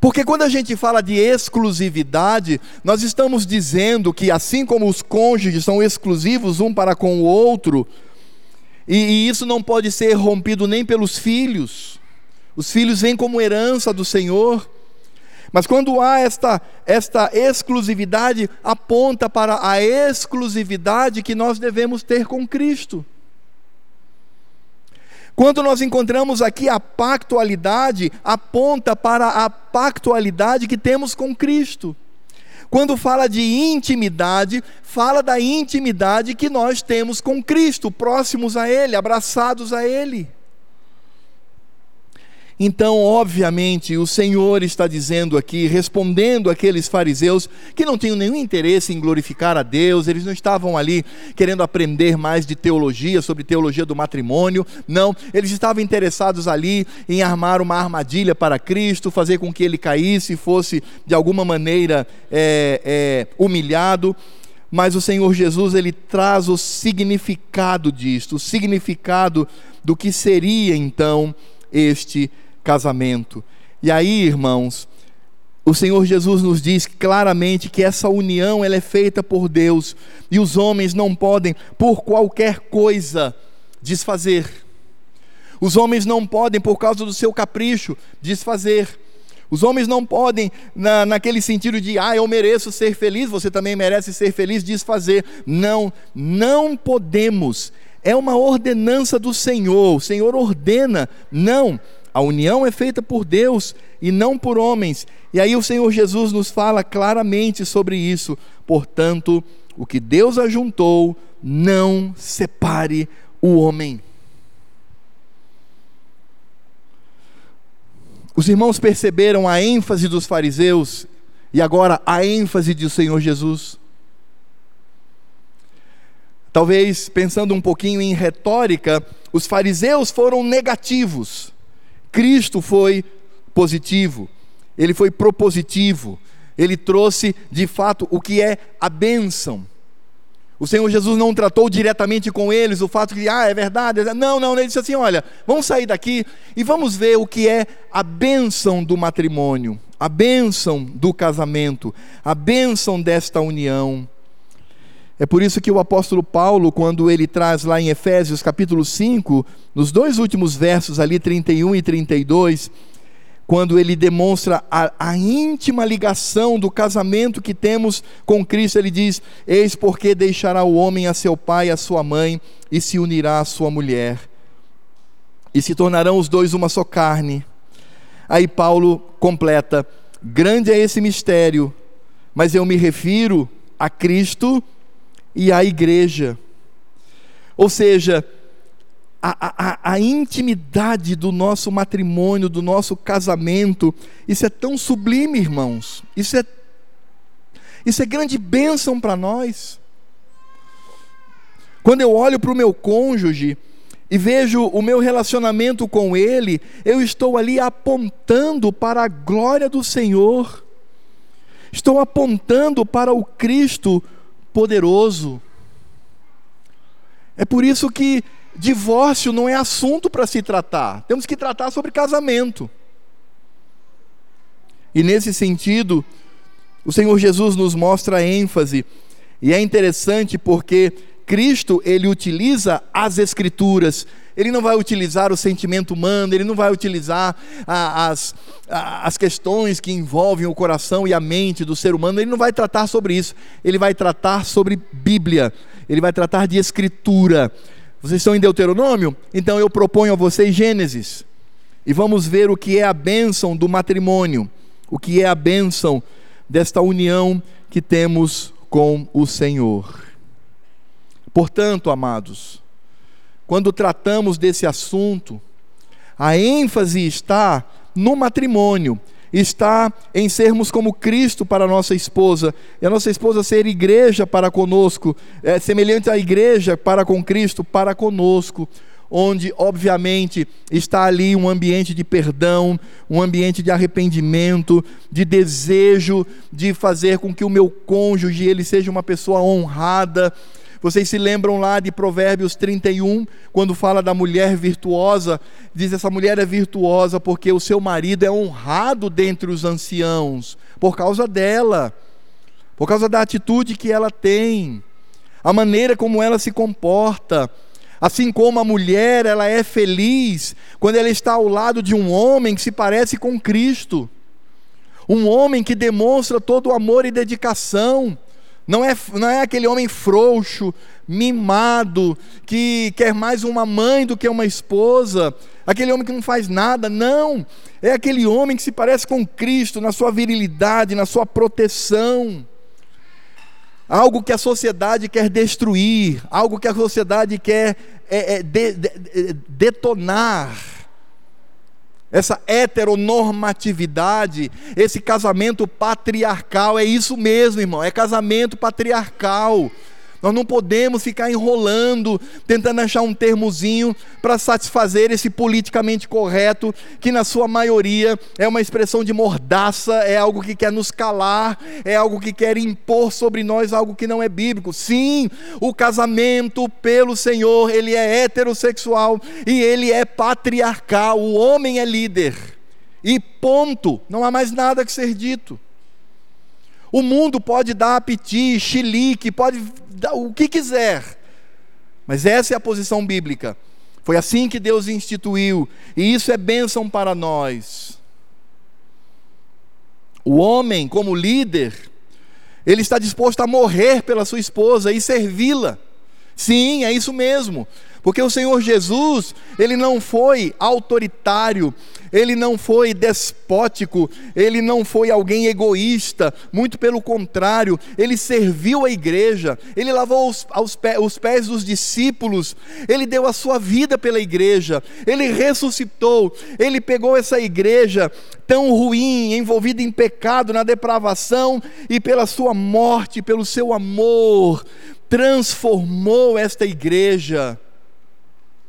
Porque quando a gente fala de exclusividade, nós estamos dizendo que assim como os cônjuges são exclusivos um para com o outro, e, e isso não pode ser rompido nem pelos filhos, os filhos vêm como herança do Senhor, mas quando há esta, esta exclusividade, aponta para a exclusividade que nós devemos ter com Cristo. Quando nós encontramos aqui a pactualidade, aponta para a pactualidade que temos com Cristo. Quando fala de intimidade, fala da intimidade que nós temos com Cristo, próximos a Ele, abraçados a Ele. Então, obviamente, o Senhor está dizendo aqui, respondendo aqueles fariseus que não tinham nenhum interesse em glorificar a Deus, eles não estavam ali querendo aprender mais de teologia, sobre teologia do matrimônio, não, eles estavam interessados ali em armar uma armadilha para Cristo, fazer com que ele caísse, fosse de alguma maneira é, é, humilhado. Mas o Senhor Jesus ele traz o significado disto, o significado do que seria então este casamento. E aí, irmãos, o Senhor Jesus nos diz claramente que essa união ela é feita por Deus e os homens não podem por qualquer coisa desfazer. Os homens não podem por causa do seu capricho desfazer. Os homens não podem, na, naquele sentido de, ah, eu mereço ser feliz, você também merece ser feliz, desfazer. Não, não podemos. É uma ordenança do Senhor. O Senhor ordena. Não, a união é feita por Deus e não por homens. E aí o Senhor Jesus nos fala claramente sobre isso. Portanto, o que Deus ajuntou, não separe o homem. Os irmãos perceberam a ênfase dos fariseus e agora a ênfase do Senhor Jesus. Talvez pensando um pouquinho em retórica, os fariseus foram negativos. Cristo foi positivo, ele foi propositivo, ele trouxe de fato o que é a bênção. O Senhor Jesus não tratou diretamente com eles o fato de, ah, é verdade. Não, não, ele disse assim: olha, vamos sair daqui e vamos ver o que é a bênção do matrimônio, a bênção do casamento, a bênção desta união. É por isso que o apóstolo Paulo, quando ele traz lá em Efésios capítulo 5, nos dois últimos versos ali, 31 e 32, quando ele demonstra a, a, íntima ligação do casamento que temos com Cristo, ele diz: Eis porque deixará o homem a seu pai e a sua mãe, e se unirá à sua mulher, e se tornarão os dois uma só carne. Aí Paulo completa: Grande é esse mistério, mas eu me refiro a Cristo e a igreja. Ou seja, a, a, a, intimidade do nosso matrimônio, do nosso casamento, isso é tão sublime, irmãos. Isso é, isso é grande bênção para nós. Quando eu olho para o meu cônjuge e vejo o meu relacionamento com ele, eu estou ali apontando para a glória do Senhor, estou apontando para o Cristo poderoso. É por isso que divórcio não é assunto para se tratar, temos que tratar sobre casamento. E nesse sentido, o Senhor Jesus nos mostra ênfase, e é interessante porque Cristo, ele utiliza as escrituras, ele não vai utilizar o sentimento humano, ele não vai utilizar a, as, a, as questões que envolvem o coração e a mente do ser humano, ele não vai tratar sobre isso, ele vai tratar sobre Bíblia, ele vai tratar de escritura. Vocês estão em Deuteronômio? Então eu proponho a vocês Gênesis, e vamos ver o que é a bênção do matrimônio, o que é a bênção desta união que temos com o Senhor. Portanto, amados, quando tratamos desse assunto, a ênfase está no matrimônio, está em sermos como Cristo para a nossa esposa, e a nossa esposa ser igreja para conosco, é, semelhante à igreja para com Cristo, para conosco, onde, obviamente, está ali um ambiente de perdão, um ambiente de arrependimento, de desejo de fazer com que o meu cônjuge ele seja uma pessoa honrada, vocês se lembram lá de Provérbios 31, quando fala da mulher virtuosa? Diz: essa mulher é virtuosa porque o seu marido é honrado dentre os anciãos, por causa dela, por causa da atitude que ela tem, a maneira como ela se comporta. Assim como a mulher, ela é feliz quando ela está ao lado de um homem que se parece com Cristo. Um homem que demonstra todo o amor e dedicação. Não é, não é aquele homem frouxo, mimado, que quer mais uma mãe do que uma esposa, aquele homem que não faz nada, não. É aquele homem que se parece com Cristo na sua virilidade, na sua proteção. Algo que a sociedade quer destruir, algo que a sociedade quer é, é, de, de, detonar essa heteronormatividade, esse casamento patriarcal, é isso mesmo, irmão, é casamento patriarcal. Nós não podemos ficar enrolando, tentando achar um termozinho para satisfazer esse politicamente correto, que na sua maioria é uma expressão de mordaça, é algo que quer nos calar, é algo que quer impor sobre nós algo que não é bíblico. Sim, o casamento pelo Senhor, ele é heterossexual e ele é patriarcal, o homem é líder. E ponto, não há mais nada que ser dito. O mundo pode dar apetite, chilique, pode dar o que quiser, mas essa é a posição bíblica. Foi assim que Deus instituiu, e isso é bênção para nós. O homem, como líder, ele está disposto a morrer pela sua esposa e servi-la. Sim, é isso mesmo. Porque o Senhor Jesus, ele não foi autoritário, ele não foi despótico, ele não foi alguém egoísta, muito pelo contrário, ele serviu a igreja, ele lavou os, aos os pés dos discípulos, ele deu a sua vida pela igreja, ele ressuscitou, ele pegou essa igreja tão ruim, envolvida em pecado, na depravação, e pela sua morte, pelo seu amor, transformou esta igreja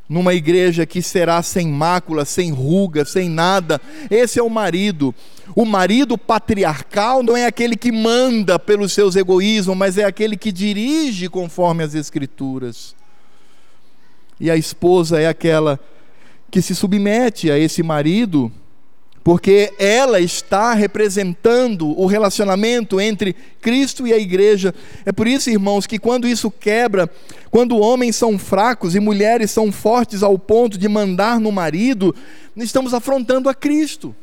numa igreja que será sem mácula, sem ruga, sem nada. Esse é o marido. O marido patriarcal não é aquele que manda pelos seus egoísmos, mas é aquele que dirige conforme as Escrituras. E a esposa é aquela que se submete a esse marido porque ela está representando o relacionamento entre Cristo e a igreja. É por isso, irmãos, que quando isso quebra, quando homens são fracos e mulheres são fortes ao ponto de mandar no marido, estamos afrontando a Cristo.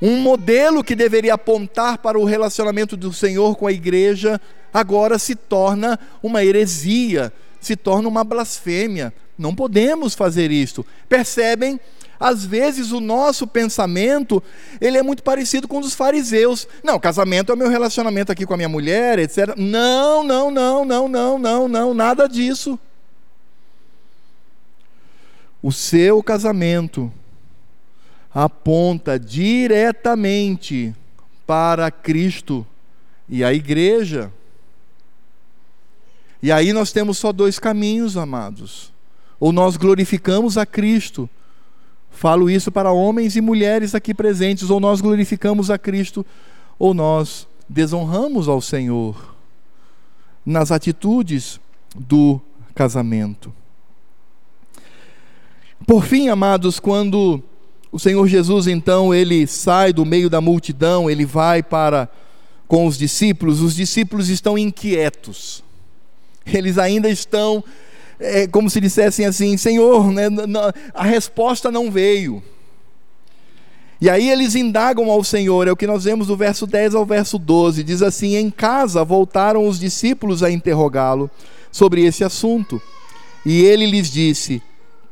Um modelo que deveria apontar para o relacionamento do Senhor com a igreja, agora se torna uma heresia, se torna uma blasfêmia. Não podemos fazer isto. Percebem? Às vezes o nosso pensamento, ele é muito parecido com o dos fariseus. Não, casamento é o meu relacionamento aqui com a minha mulher, etc. Não, não, não, não, não, não, não, nada disso. O seu casamento aponta diretamente para Cristo e a igreja. E aí nós temos só dois caminhos, amados. Ou nós glorificamos a Cristo, falo isso para homens e mulheres aqui presentes, ou nós glorificamos a Cristo, ou nós desonramos ao Senhor nas atitudes do casamento. Por fim, amados, quando o Senhor Jesus então ele sai do meio da multidão, ele vai para com os discípulos, os discípulos estão inquietos. Eles ainda estão, é, como se dissessem assim: Senhor, né, a resposta não veio. E aí eles indagam ao Senhor, é o que nós vemos do verso 10 ao verso 12. Diz assim: Em casa voltaram os discípulos a interrogá-lo sobre esse assunto. E ele lhes disse: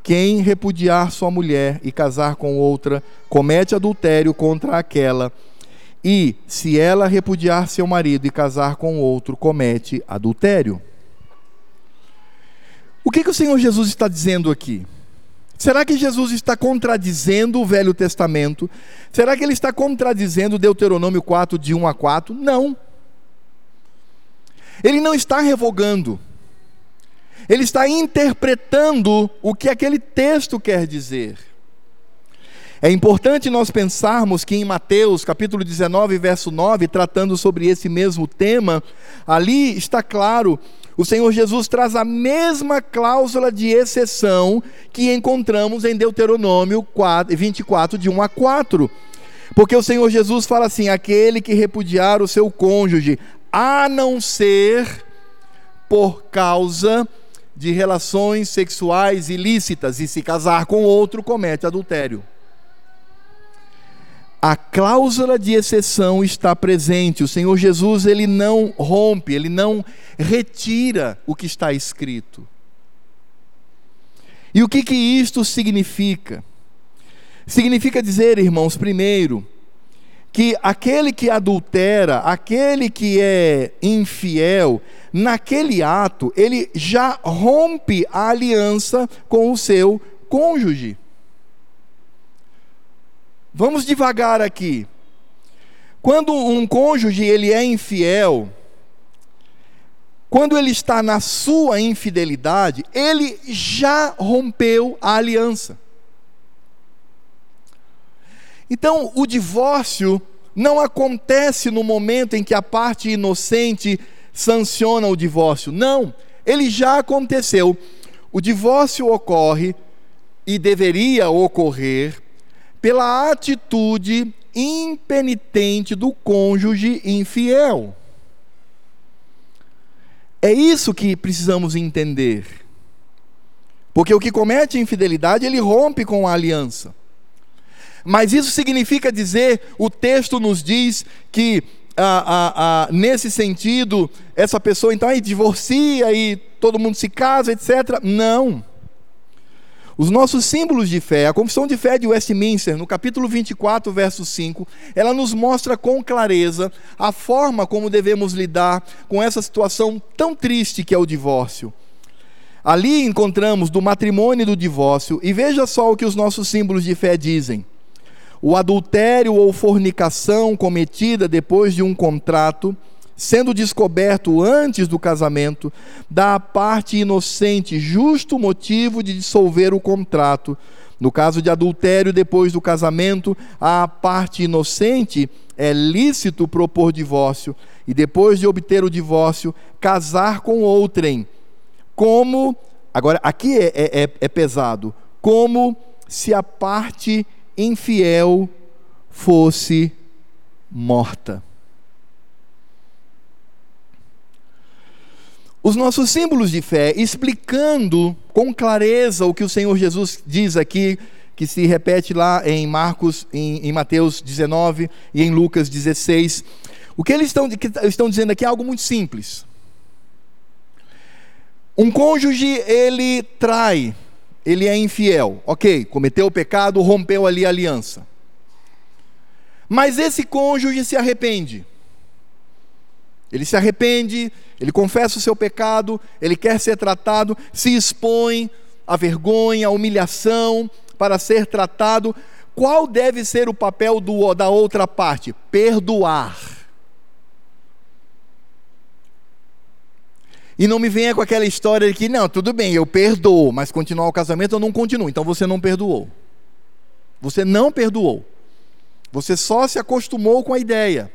Quem repudiar sua mulher e casar com outra, comete adultério contra aquela. E se ela repudiar seu marido e casar com outro, comete adultério. O que, que o Senhor Jesus está dizendo aqui? Será que Jesus está contradizendo o Velho Testamento? Será que ele está contradizendo Deuteronômio 4, de 1 a 4? Não. Ele não está revogando. Ele está interpretando o que aquele texto quer dizer. É importante nós pensarmos que em Mateus, capítulo 19, verso 9, tratando sobre esse mesmo tema, ali está claro o Senhor Jesus traz a mesma cláusula de exceção que encontramos em Deuteronômio 4, 24, de 1 a 4. Porque o Senhor Jesus fala assim: aquele que repudiar o seu cônjuge, a não ser por causa de relações sexuais ilícitas, e se casar com outro, comete adultério a cláusula de exceção está presente. O Senhor Jesus ele não rompe, ele não retira o que está escrito. E o que que isto significa? Significa dizer, irmãos, primeiro, que aquele que adultera, aquele que é infiel, naquele ato, ele já rompe a aliança com o seu cônjuge. Vamos devagar aqui. Quando um cônjuge ele é infiel, quando ele está na sua infidelidade, ele já rompeu a aliança. Então, o divórcio não acontece no momento em que a parte inocente sanciona o divórcio. Não, ele já aconteceu. O divórcio ocorre e deveria ocorrer pela atitude impenitente do cônjuge infiel. É isso que precisamos entender. Porque o que comete infidelidade, ele rompe com a aliança. Mas isso significa dizer, o texto nos diz que, ah, ah, ah, nesse sentido, essa pessoa então aí divorcia e todo mundo se casa, etc. Não. Os nossos símbolos de fé, a confissão de fé de Westminster, no capítulo 24, verso 5, ela nos mostra com clareza a forma como devemos lidar com essa situação tão triste que é o divórcio. Ali encontramos do matrimônio e do divórcio, e veja só o que os nossos símbolos de fé dizem. O adultério ou fornicação cometida depois de um contrato sendo descoberto antes do casamento, dá à parte inocente justo motivo de dissolver o contrato. No caso de adultério depois do casamento, à parte inocente é lícito propor divórcio e depois de obter o divórcio, casar com outrem. Como, agora aqui é, é, é, é pesado, como se a parte infiel fosse morta. Os nossos símbolos de fé, explicando com clareza o que o Senhor Jesus diz aqui, que se repete lá em Marcos, em, em Mateus 19 e em Lucas 16. O que eles estão, que estão dizendo aqui é algo muito simples. Um cônjuge, ele trai, ele é infiel, ok, cometeu o pecado, rompeu ali a aliança. Mas esse cônjuge se arrepende. Ele se arrepende, ele confessa o seu pecado, ele quer ser tratado, se expõe à vergonha, à humilhação para ser tratado. Qual deve ser o papel do, da outra parte? Perdoar. E não me venha com aquela história de que, não, tudo bem, eu perdoo, mas continuar o casamento eu não continuo. Então você não perdoou. Você não perdoou. Você só se acostumou com a ideia.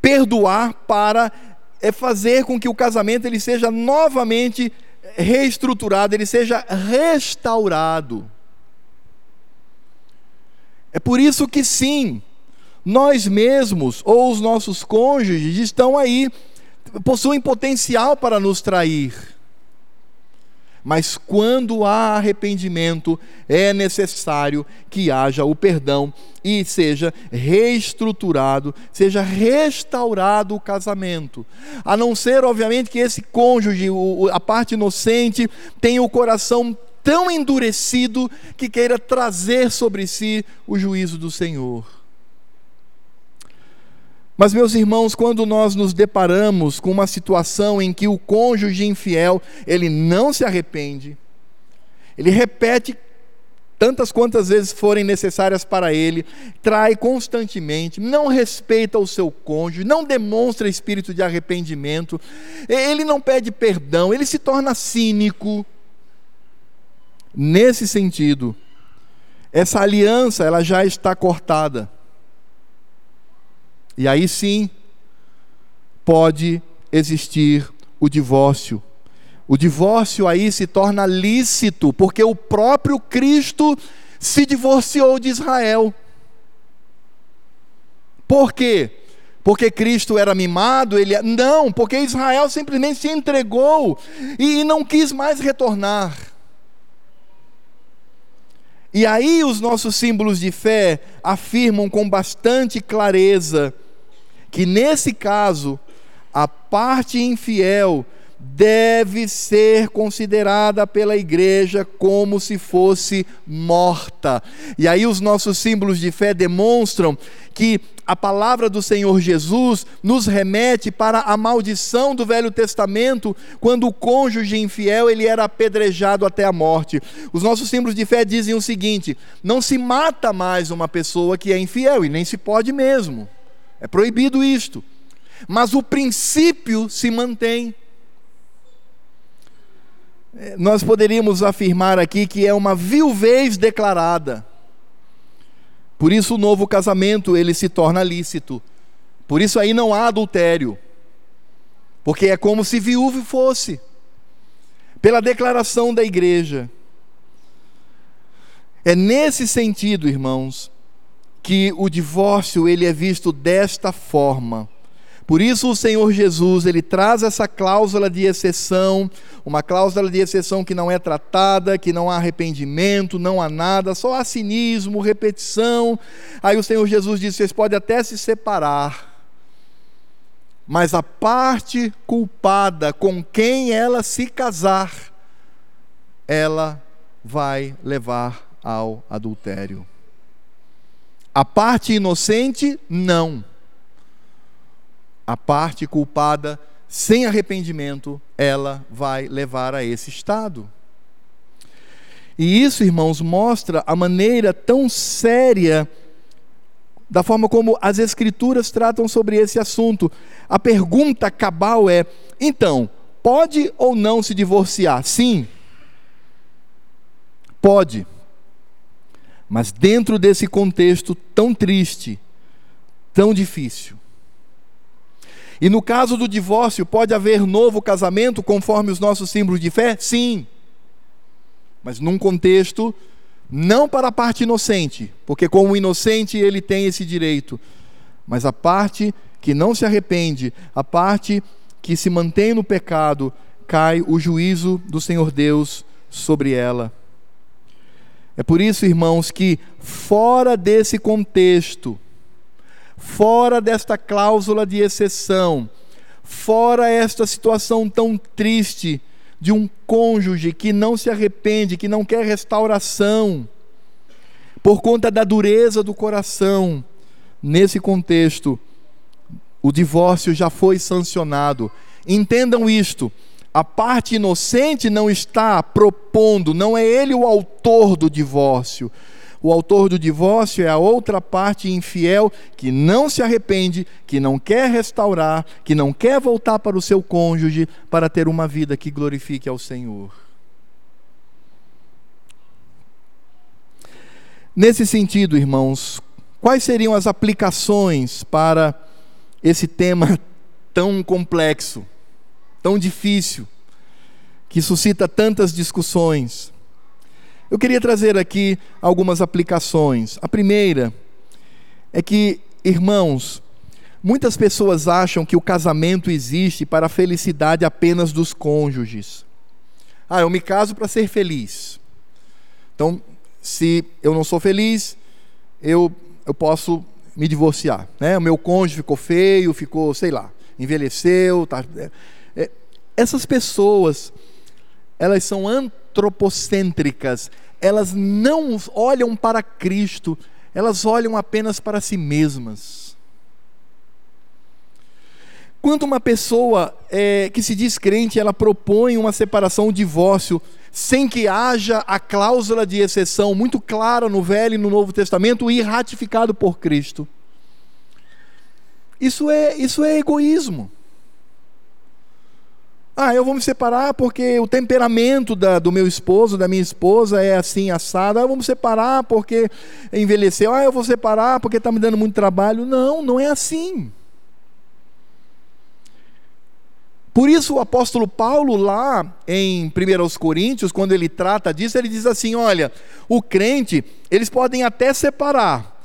Perdoar para é fazer com que o casamento ele seja novamente reestruturado, ele seja restaurado. É por isso que sim, nós mesmos ou os nossos cônjuges estão aí, possuem potencial para nos trair. Mas quando há arrependimento, é necessário que haja o perdão e seja reestruturado, seja restaurado o casamento. A não ser, obviamente, que esse cônjuge, a parte inocente, tenha o coração tão endurecido que queira trazer sobre si o juízo do Senhor. Mas, meus irmãos, quando nós nos deparamos com uma situação em que o cônjuge infiel, ele não se arrepende, ele repete tantas quantas vezes forem necessárias para ele, trai constantemente, não respeita o seu cônjuge, não demonstra espírito de arrependimento, ele não pede perdão, ele se torna cínico. Nesse sentido, essa aliança ela já está cortada. E aí sim pode existir o divórcio. O divórcio aí se torna lícito, porque o próprio Cristo se divorciou de Israel. Por quê? Porque Cristo era mimado, ele não, porque Israel simplesmente se entregou e não quis mais retornar. E aí os nossos símbolos de fé afirmam com bastante clareza que nesse caso, a parte infiel deve ser considerada pela igreja como se fosse morta. E aí os nossos símbolos de fé demonstram que a palavra do Senhor Jesus nos remete para a maldição do Velho Testamento, quando o cônjuge infiel ele era apedrejado até a morte. Os nossos símbolos de fé dizem o seguinte: não se mata mais uma pessoa que é infiel e nem se pode mesmo. É proibido isto. Mas o princípio se mantém. É, nós poderíamos afirmar aqui que é uma viuvez declarada. Por isso o novo casamento ele se torna lícito. Por isso aí não há adultério. Porque é como se viúvo fosse. Pela declaração da igreja. É nesse sentido, irmãos, que o divórcio ele é visto desta forma. Por isso o Senhor Jesus, ele traz essa cláusula de exceção, uma cláusula de exceção que não é tratada, que não há arrependimento, não há nada, só há cinismo, repetição. Aí o Senhor Jesus diz: vocês podem até se separar, mas a parte culpada com quem ela se casar, ela vai levar ao adultério. A parte inocente, não. A parte culpada, sem arrependimento, ela vai levar a esse estado. E isso, irmãos, mostra a maneira tão séria da forma como as Escrituras tratam sobre esse assunto. A pergunta cabal é: então, pode ou não se divorciar? Sim. Pode. Mas dentro desse contexto tão triste, tão difícil. E no caso do divórcio, pode haver novo casamento conforme os nossos símbolos de fé? Sim. Mas num contexto não para a parte inocente, porque como inocente ele tem esse direito, mas a parte que não se arrepende, a parte que se mantém no pecado, cai o juízo do Senhor Deus sobre ela. É por isso, irmãos, que fora desse contexto, fora desta cláusula de exceção, fora esta situação tão triste de um cônjuge que não se arrepende, que não quer restauração, por conta da dureza do coração, nesse contexto, o divórcio já foi sancionado. Entendam isto a parte inocente não está propondo, não é ele o autor do divórcio, O autor do divórcio é a outra parte infiel que não se arrepende, que não quer restaurar, que não quer voltar para o seu cônjuge para ter uma vida que glorifique ao Senhor. Nesse sentido, irmãos, quais seriam as aplicações para esse tema tão complexo, tão difícil, que suscita tantas discussões? Eu queria trazer aqui algumas aplicações. A primeira é que, irmãos, muitas pessoas acham que o casamento existe para a felicidade apenas dos cônjuges. Ah, eu me caso para ser feliz. Então, se eu não sou feliz, eu, eu posso me divorciar. Né? O meu cônjuge ficou feio, ficou, sei lá, envelheceu. Tá, é, essas pessoas, elas são antropocêntricas, elas não olham para Cristo, elas olham apenas para si mesmas. Quando uma pessoa é, que se diz crente, ela propõe uma separação, um divórcio, sem que haja a cláusula de exceção muito clara no Velho e no Novo Testamento e ratificado por Cristo. Isso é, isso é egoísmo. Ah, eu vou me separar porque o temperamento da, do meu esposo, da minha esposa é assim, assado. Ah, eu vou me separar porque envelheceu. Ah, eu vou separar porque está me dando muito trabalho. Não, não é assim. Por isso o apóstolo Paulo, lá em 1 Coríntios, quando ele trata disso, ele diz assim: olha, o crente, eles podem até separar,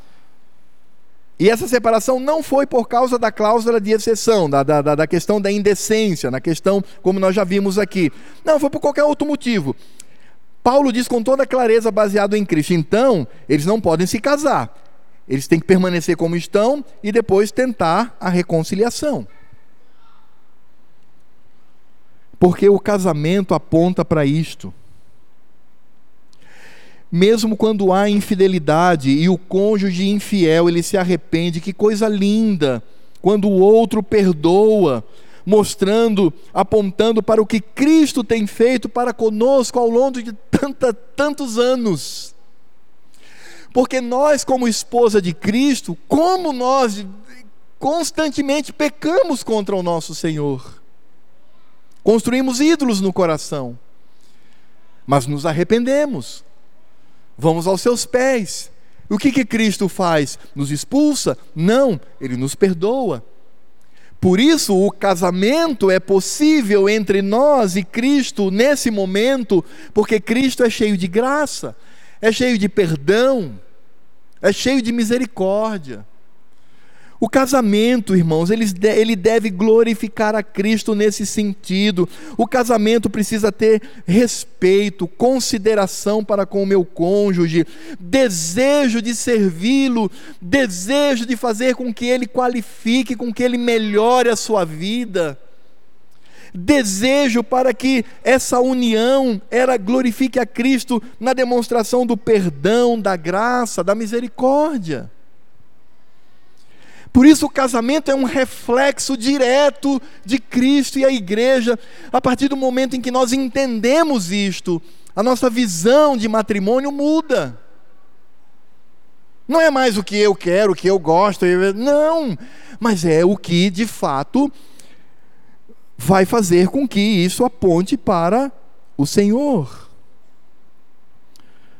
e essa separação não foi por causa da cláusula de exceção, da, da, da questão da indecência, na questão, como nós já vimos aqui. Não, foi por qualquer outro motivo. Paulo diz com toda clareza, baseado em Cristo. Então, eles não podem se casar. Eles têm que permanecer como estão e depois tentar a reconciliação. Porque o casamento aponta para isto mesmo quando há infidelidade e o cônjuge infiel, ele se arrepende, que coisa linda, quando o outro perdoa, mostrando, apontando para o que Cristo tem feito para conosco ao longo de tanta, tantos anos. Porque nós, como esposa de Cristo, como nós constantemente pecamos contra o nosso Senhor, construímos ídolos no coração, mas nos arrependemos Vamos aos seus pés. O que, que Cristo faz? Nos expulsa? Não, ele nos perdoa. Por isso, o casamento é possível entre nós e Cristo nesse momento, porque Cristo é cheio de graça, é cheio de perdão, é cheio de misericórdia. O casamento, irmãos, ele deve glorificar a Cristo nesse sentido. O casamento precisa ter respeito, consideração para com o meu cônjuge, desejo de servi-lo, desejo de fazer com que ele qualifique, com que ele melhore a sua vida. Desejo para que essa união era glorifique a Cristo na demonstração do perdão, da graça, da misericórdia. Por isso, o casamento é um reflexo direto de Cristo e a igreja. A partir do momento em que nós entendemos isto, a nossa visão de matrimônio muda. Não é mais o que eu quero, o que eu gosto, não, mas é o que de fato vai fazer com que isso aponte para o Senhor.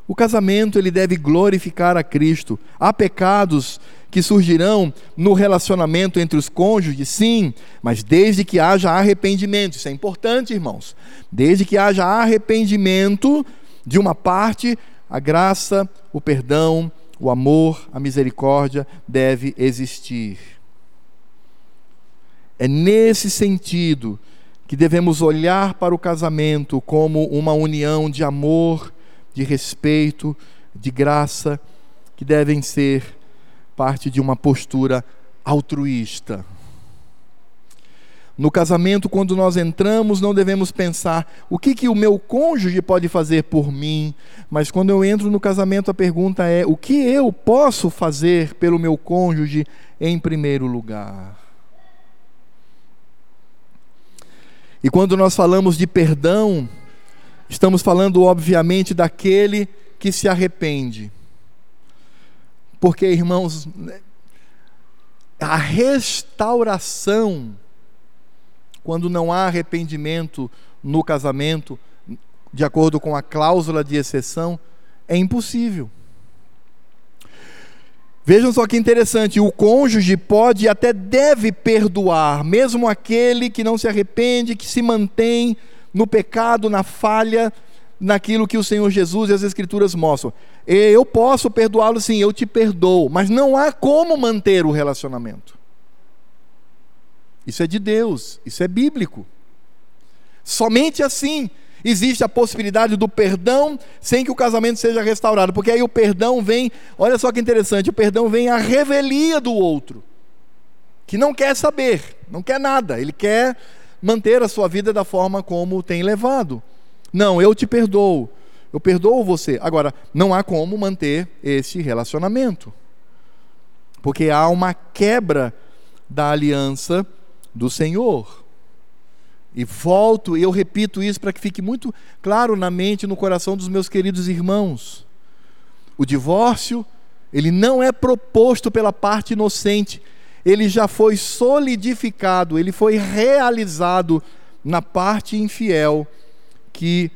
O casamento ele deve glorificar a Cristo. Há pecados que surgirão no relacionamento entre os cônjuges, sim, mas desde que haja arrependimento. Isso é importante, irmãos. Desde que haja arrependimento de uma parte, a graça, o perdão, o amor, a misericórdia deve existir. É nesse sentido que devemos olhar para o casamento como uma união de amor, de respeito, de graça, que devem ser parte de uma postura altruísta. No casamento, quando nós entramos, não devemos pensar o que, que o meu cônjuge pode fazer por mim, mas quando eu entro no casamento, a pergunta é: o que eu posso fazer pelo meu cônjuge em primeiro lugar? E quando nós falamos de perdão, estamos falando, obviamente, daquele que se arrepende Porque, irmãos, a restauração, quando não há arrependimento no casamento, de acordo com a cláusula de exceção, é impossível. Vejam só que interessante, o cônjuge pode e até deve perdoar, mesmo aquele que não se arrepende, que se mantém no pecado, na falha, naquilo que o Senhor Jesus e as Escrituras mostram. Eu posso perdoá-lo sim, eu te perdoo, mas não há como manter o relacionamento. Isso é de Deus, isso é bíblico. Somente assim existe a possibilidade do perdão sem que o casamento seja restaurado, porque aí o perdão vem, olha só que interessante, o perdão vem à revelia do outro, que não quer saber, não quer nada, ele quer manter a sua vida da forma como tem levado. Não, eu te perdoo, eu perdoo você. Agora, não há como manter esse relacionamento, porque há uma quebra da aliança do Senhor. E volto, e eu repito isso para que fique muito claro na mente e no coração dos meus queridos irmãos. O divórcio, ele não é proposto pela parte inocente, ele já foi solidificado, ele foi realizado na parte infiel que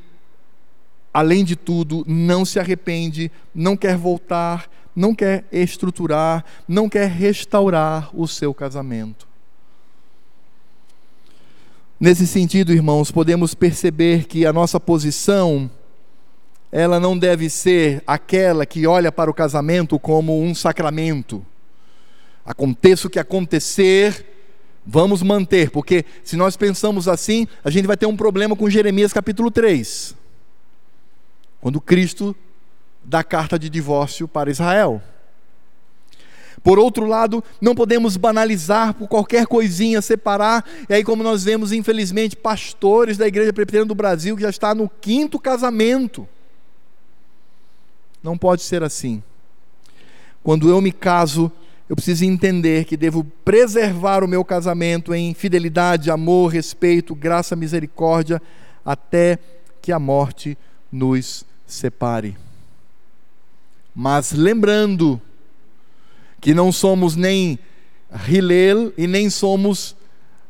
além de tudo, não se arrepende, não quer voltar, não quer estruturar, não quer restaurar o seu casamento. Nesse sentido, irmãos, podemos perceber que a nossa posição ela não deve ser aquela que olha para o casamento como um sacramento. Aconteça o que acontecer, vamos manter, porque se nós pensamos assim, a gente vai ter um problema com Jeremias capítulo 3. Quando Cristo dá carta de divórcio para Israel. Por outro lado, não podemos banalizar por qualquer coisinha, separar. E aí, como nós vemos, infelizmente, pastores da Igreja Presbiteriana do Brasil que já está no quinto casamento. Não pode ser assim. Quando eu me caso, eu preciso entender que devo preservar o meu casamento em fidelidade, amor, respeito, graça, misericórdia, até que a morte nos separe. Mas lembrando que não somos nem Hillel e nem somos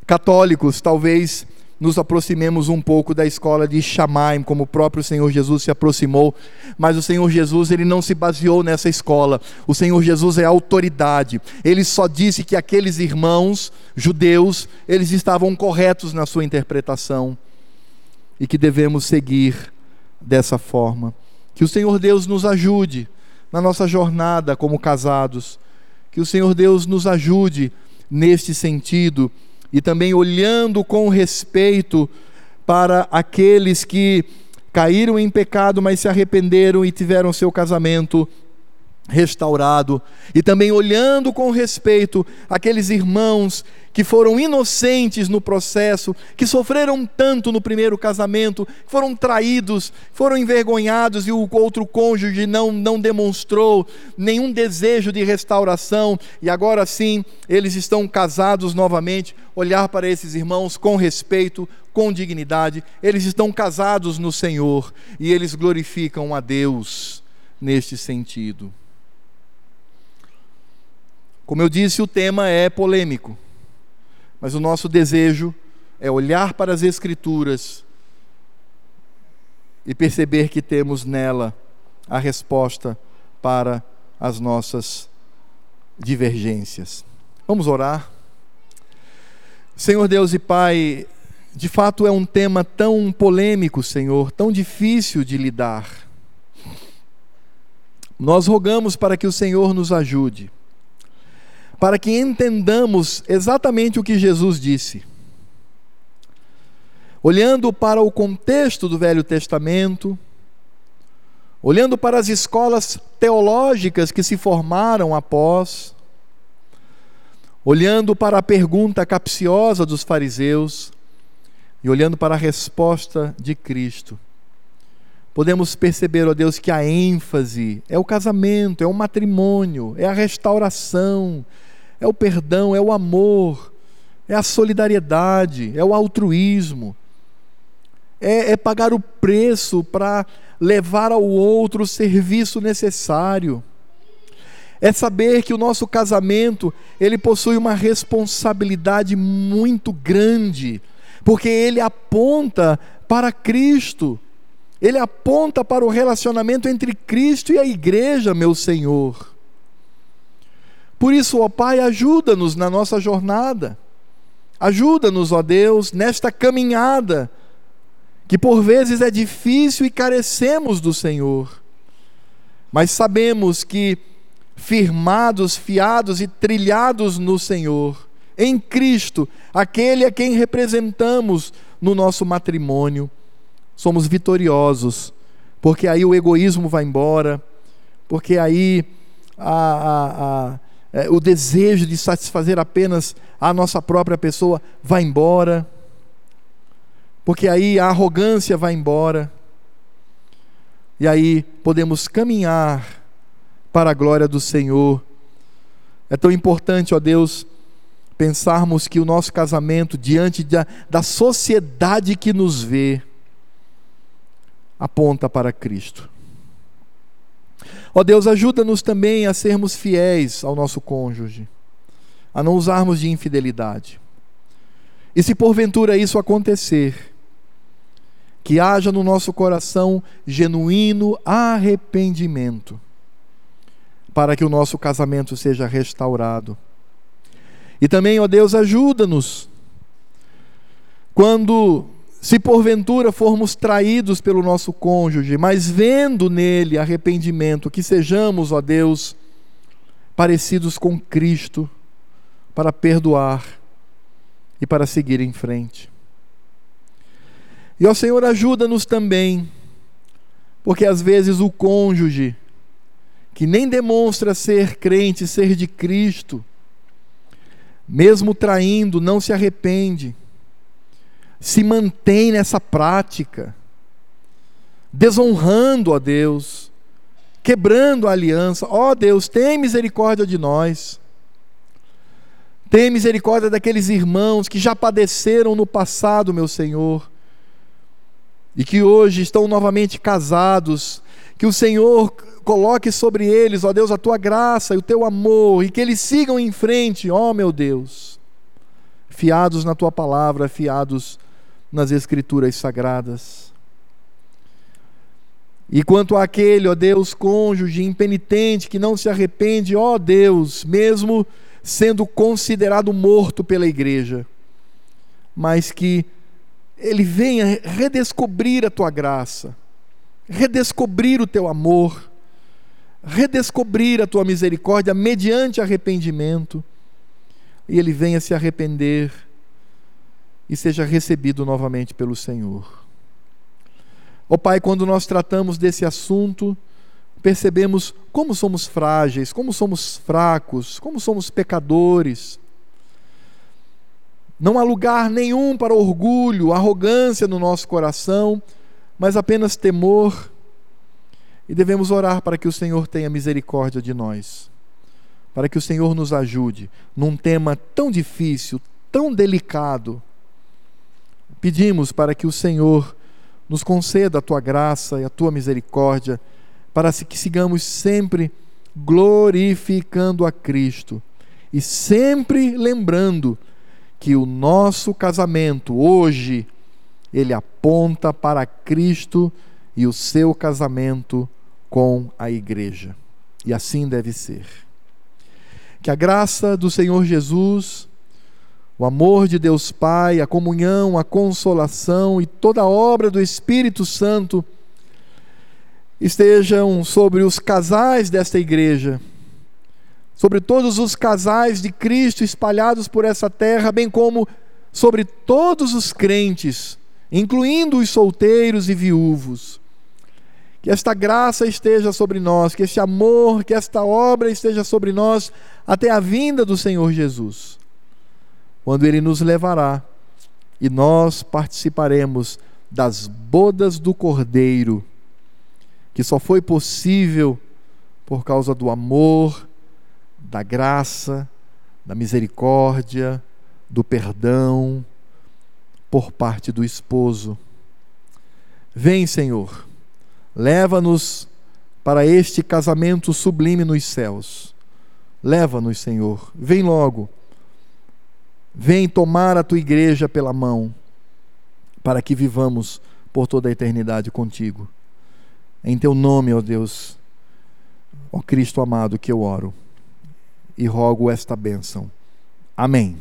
católicos, talvez nos aproximemos um pouco da escola de Shammai, como o próprio Senhor Jesus se aproximou, mas o Senhor Jesus ele não se baseou nessa escola. O Senhor Jesus é autoridade. Ele só disse que aqueles irmãos judeus, eles estavam corretos na sua interpretação e que devemos seguir dessa forma. Que o Senhor Deus nos ajude na nossa jornada como casados que o Senhor Deus nos ajude neste sentido e também olhando com respeito para aqueles que caíram em pecado, mas se arrependeram e tiveram seu casamento restaurado, e também olhando com respeito aqueles irmãos que foram inocentes no processo, que sofreram tanto no primeiro casamento, foram traídos, foram envergonhados e o outro cônjuge não, não demonstrou nenhum desejo de restauração, e agora sim eles estão casados novamente. Olhar para esses irmãos com respeito, com dignidade, eles estão casados no Senhor e eles glorificam a Deus neste sentido. Como eu disse, o tema é polêmico, mas o nosso desejo é olhar para as Escrituras e perceber que temos nela a resposta para as nossas divergências. Vamos orar. Senhor Deus e Pai, de fato é um tema tão polêmico, Senhor, tão difícil de lidar. Nós rogamos para que o Senhor nos ajude para que entendamos exatamente o que Jesus disse. Olhando para o contexto do Velho Testamento, olhando para as escolas teológicas que se formaram após, olhando para a pergunta capciosa dos fariseus e olhando para a resposta de Cristo, podemos perceber, ó Deus, que a ênfase é o casamento, é o matrimônio, é a restauração, é o perdão, é o amor, é a solidariedade, é o altruísmo, é, é pagar o preço para levar ao outro o serviço necessário, é saber que o nosso casamento, ele possui uma responsabilidade muito grande, porque ele aponta para Cristo. Ele aponta para o relacionamento entre Cristo e a igreja, meu Senhor. Por isso, ó Pai, ajuda-nos na nossa jornada. Ajuda-nos, ó Deus, nesta caminhada, que por vezes é difícil e carecemos do Senhor. Mas sabemos que, firmados, fiados e trilhados no Senhor, em Cristo, aquele a quem representamos no nosso matrimônio, somos vitoriosos, porque aí o egoísmo vai embora, porque aí a, a, a, é, o desejo de satisfazer apenas a nossa própria pessoa vai embora, porque aí a arrogância vai embora, e aí podemos caminhar para a glória do Senhor. É tão importante, ó Deus, pensarmos que o nosso casamento, diante da, da sociedade que nos vê, aponta para Cristo. Ó Deus, ajuda-nos também a sermos fiéis ao nosso cônjuge, a não usarmos de infidelidade. E se porventura isso acontecer, que haja no nosso coração genuíno arrependimento, para que o nosso casamento seja restaurado. E também, ó Deus, ajuda-nos quando se porventura formos traídos pelo nosso cônjuge, mas vendo nele arrependimento, que sejamos, ó Deus, parecidos com Cristo, para perdoar e para seguir em frente. E ó Senhor, ajuda-nos também, porque às vezes o cônjuge, que nem demonstra ser crente, ser de Cristo, mesmo traindo, não se arrepende se mantém nessa prática, desonrando a Deus, quebrando a aliança. Ó oh, Deus, tem misericórdia de nós. Tem misericórdia daqueles irmãos que já padeceram no passado, meu Senhor, e que hoje estão novamente casados. Que o Senhor coloque sobre eles, ó Deus, a tua graça e o teu amor, e que eles sigam em frente, ó meu Deus, fiados na tua palavra, fiados nas Escrituras sagradas. E quanto àquele, ó Deus, cônjuge impenitente que não se arrepende, ó Deus, mesmo sendo considerado morto pela igreja, mas que ele venha redescobrir a tua graça, redescobrir o teu amor, redescobrir a tua misericórdia mediante arrependimento, e ele venha se arrepender e seja recebido novamente pelo Senhor. Ó oh, Pai, quando nós tratamos desse assunto, percebemos como somos frágeis, como somos fracos, como somos pecadores. Não há lugar nenhum para orgulho, arrogância no nosso coração, mas apenas temor. E devemos orar para que o Senhor tenha misericórdia de nós, para que o Senhor nos ajude num tema tão difícil, tão delicado, Pedimos para que o Senhor nos conceda a tua graça e a tua misericórdia, para que sigamos sempre glorificando a Cristo e sempre lembrando que o nosso casamento hoje ele aponta para Cristo e o seu casamento com a igreja. E assim deve ser. Que a graça do Senhor Jesus o amor de Deus Pai, a comunhão, a consolação e toda a obra do Espírito Santo estejam sobre os casais desta igreja, sobre todos os casais de Cristo espalhados por essa terra, bem como sobre todos os crentes, incluindo os solteiros e viúvos. Que esta graça esteja sobre nós, que este amor, que esta obra esteja sobre nós até a vinda do Senhor Jesus quando ele nos levará e nós participaremos das bodas do Cordeiro, que só foi possível por causa do amor, da graça, da misericórdia, do perdão por parte do esposo. Vem, Senhor, leva-nos para este casamento sublime nos céus, Leva-nos, Senhor. Vem logo. Vem tomar a tua igreja pela mão, para que vivamos por toda a eternidade contigo. Em teu nome, ó Deus, ó Cristo amado, que eu oro e rogo esta bênção. Amém.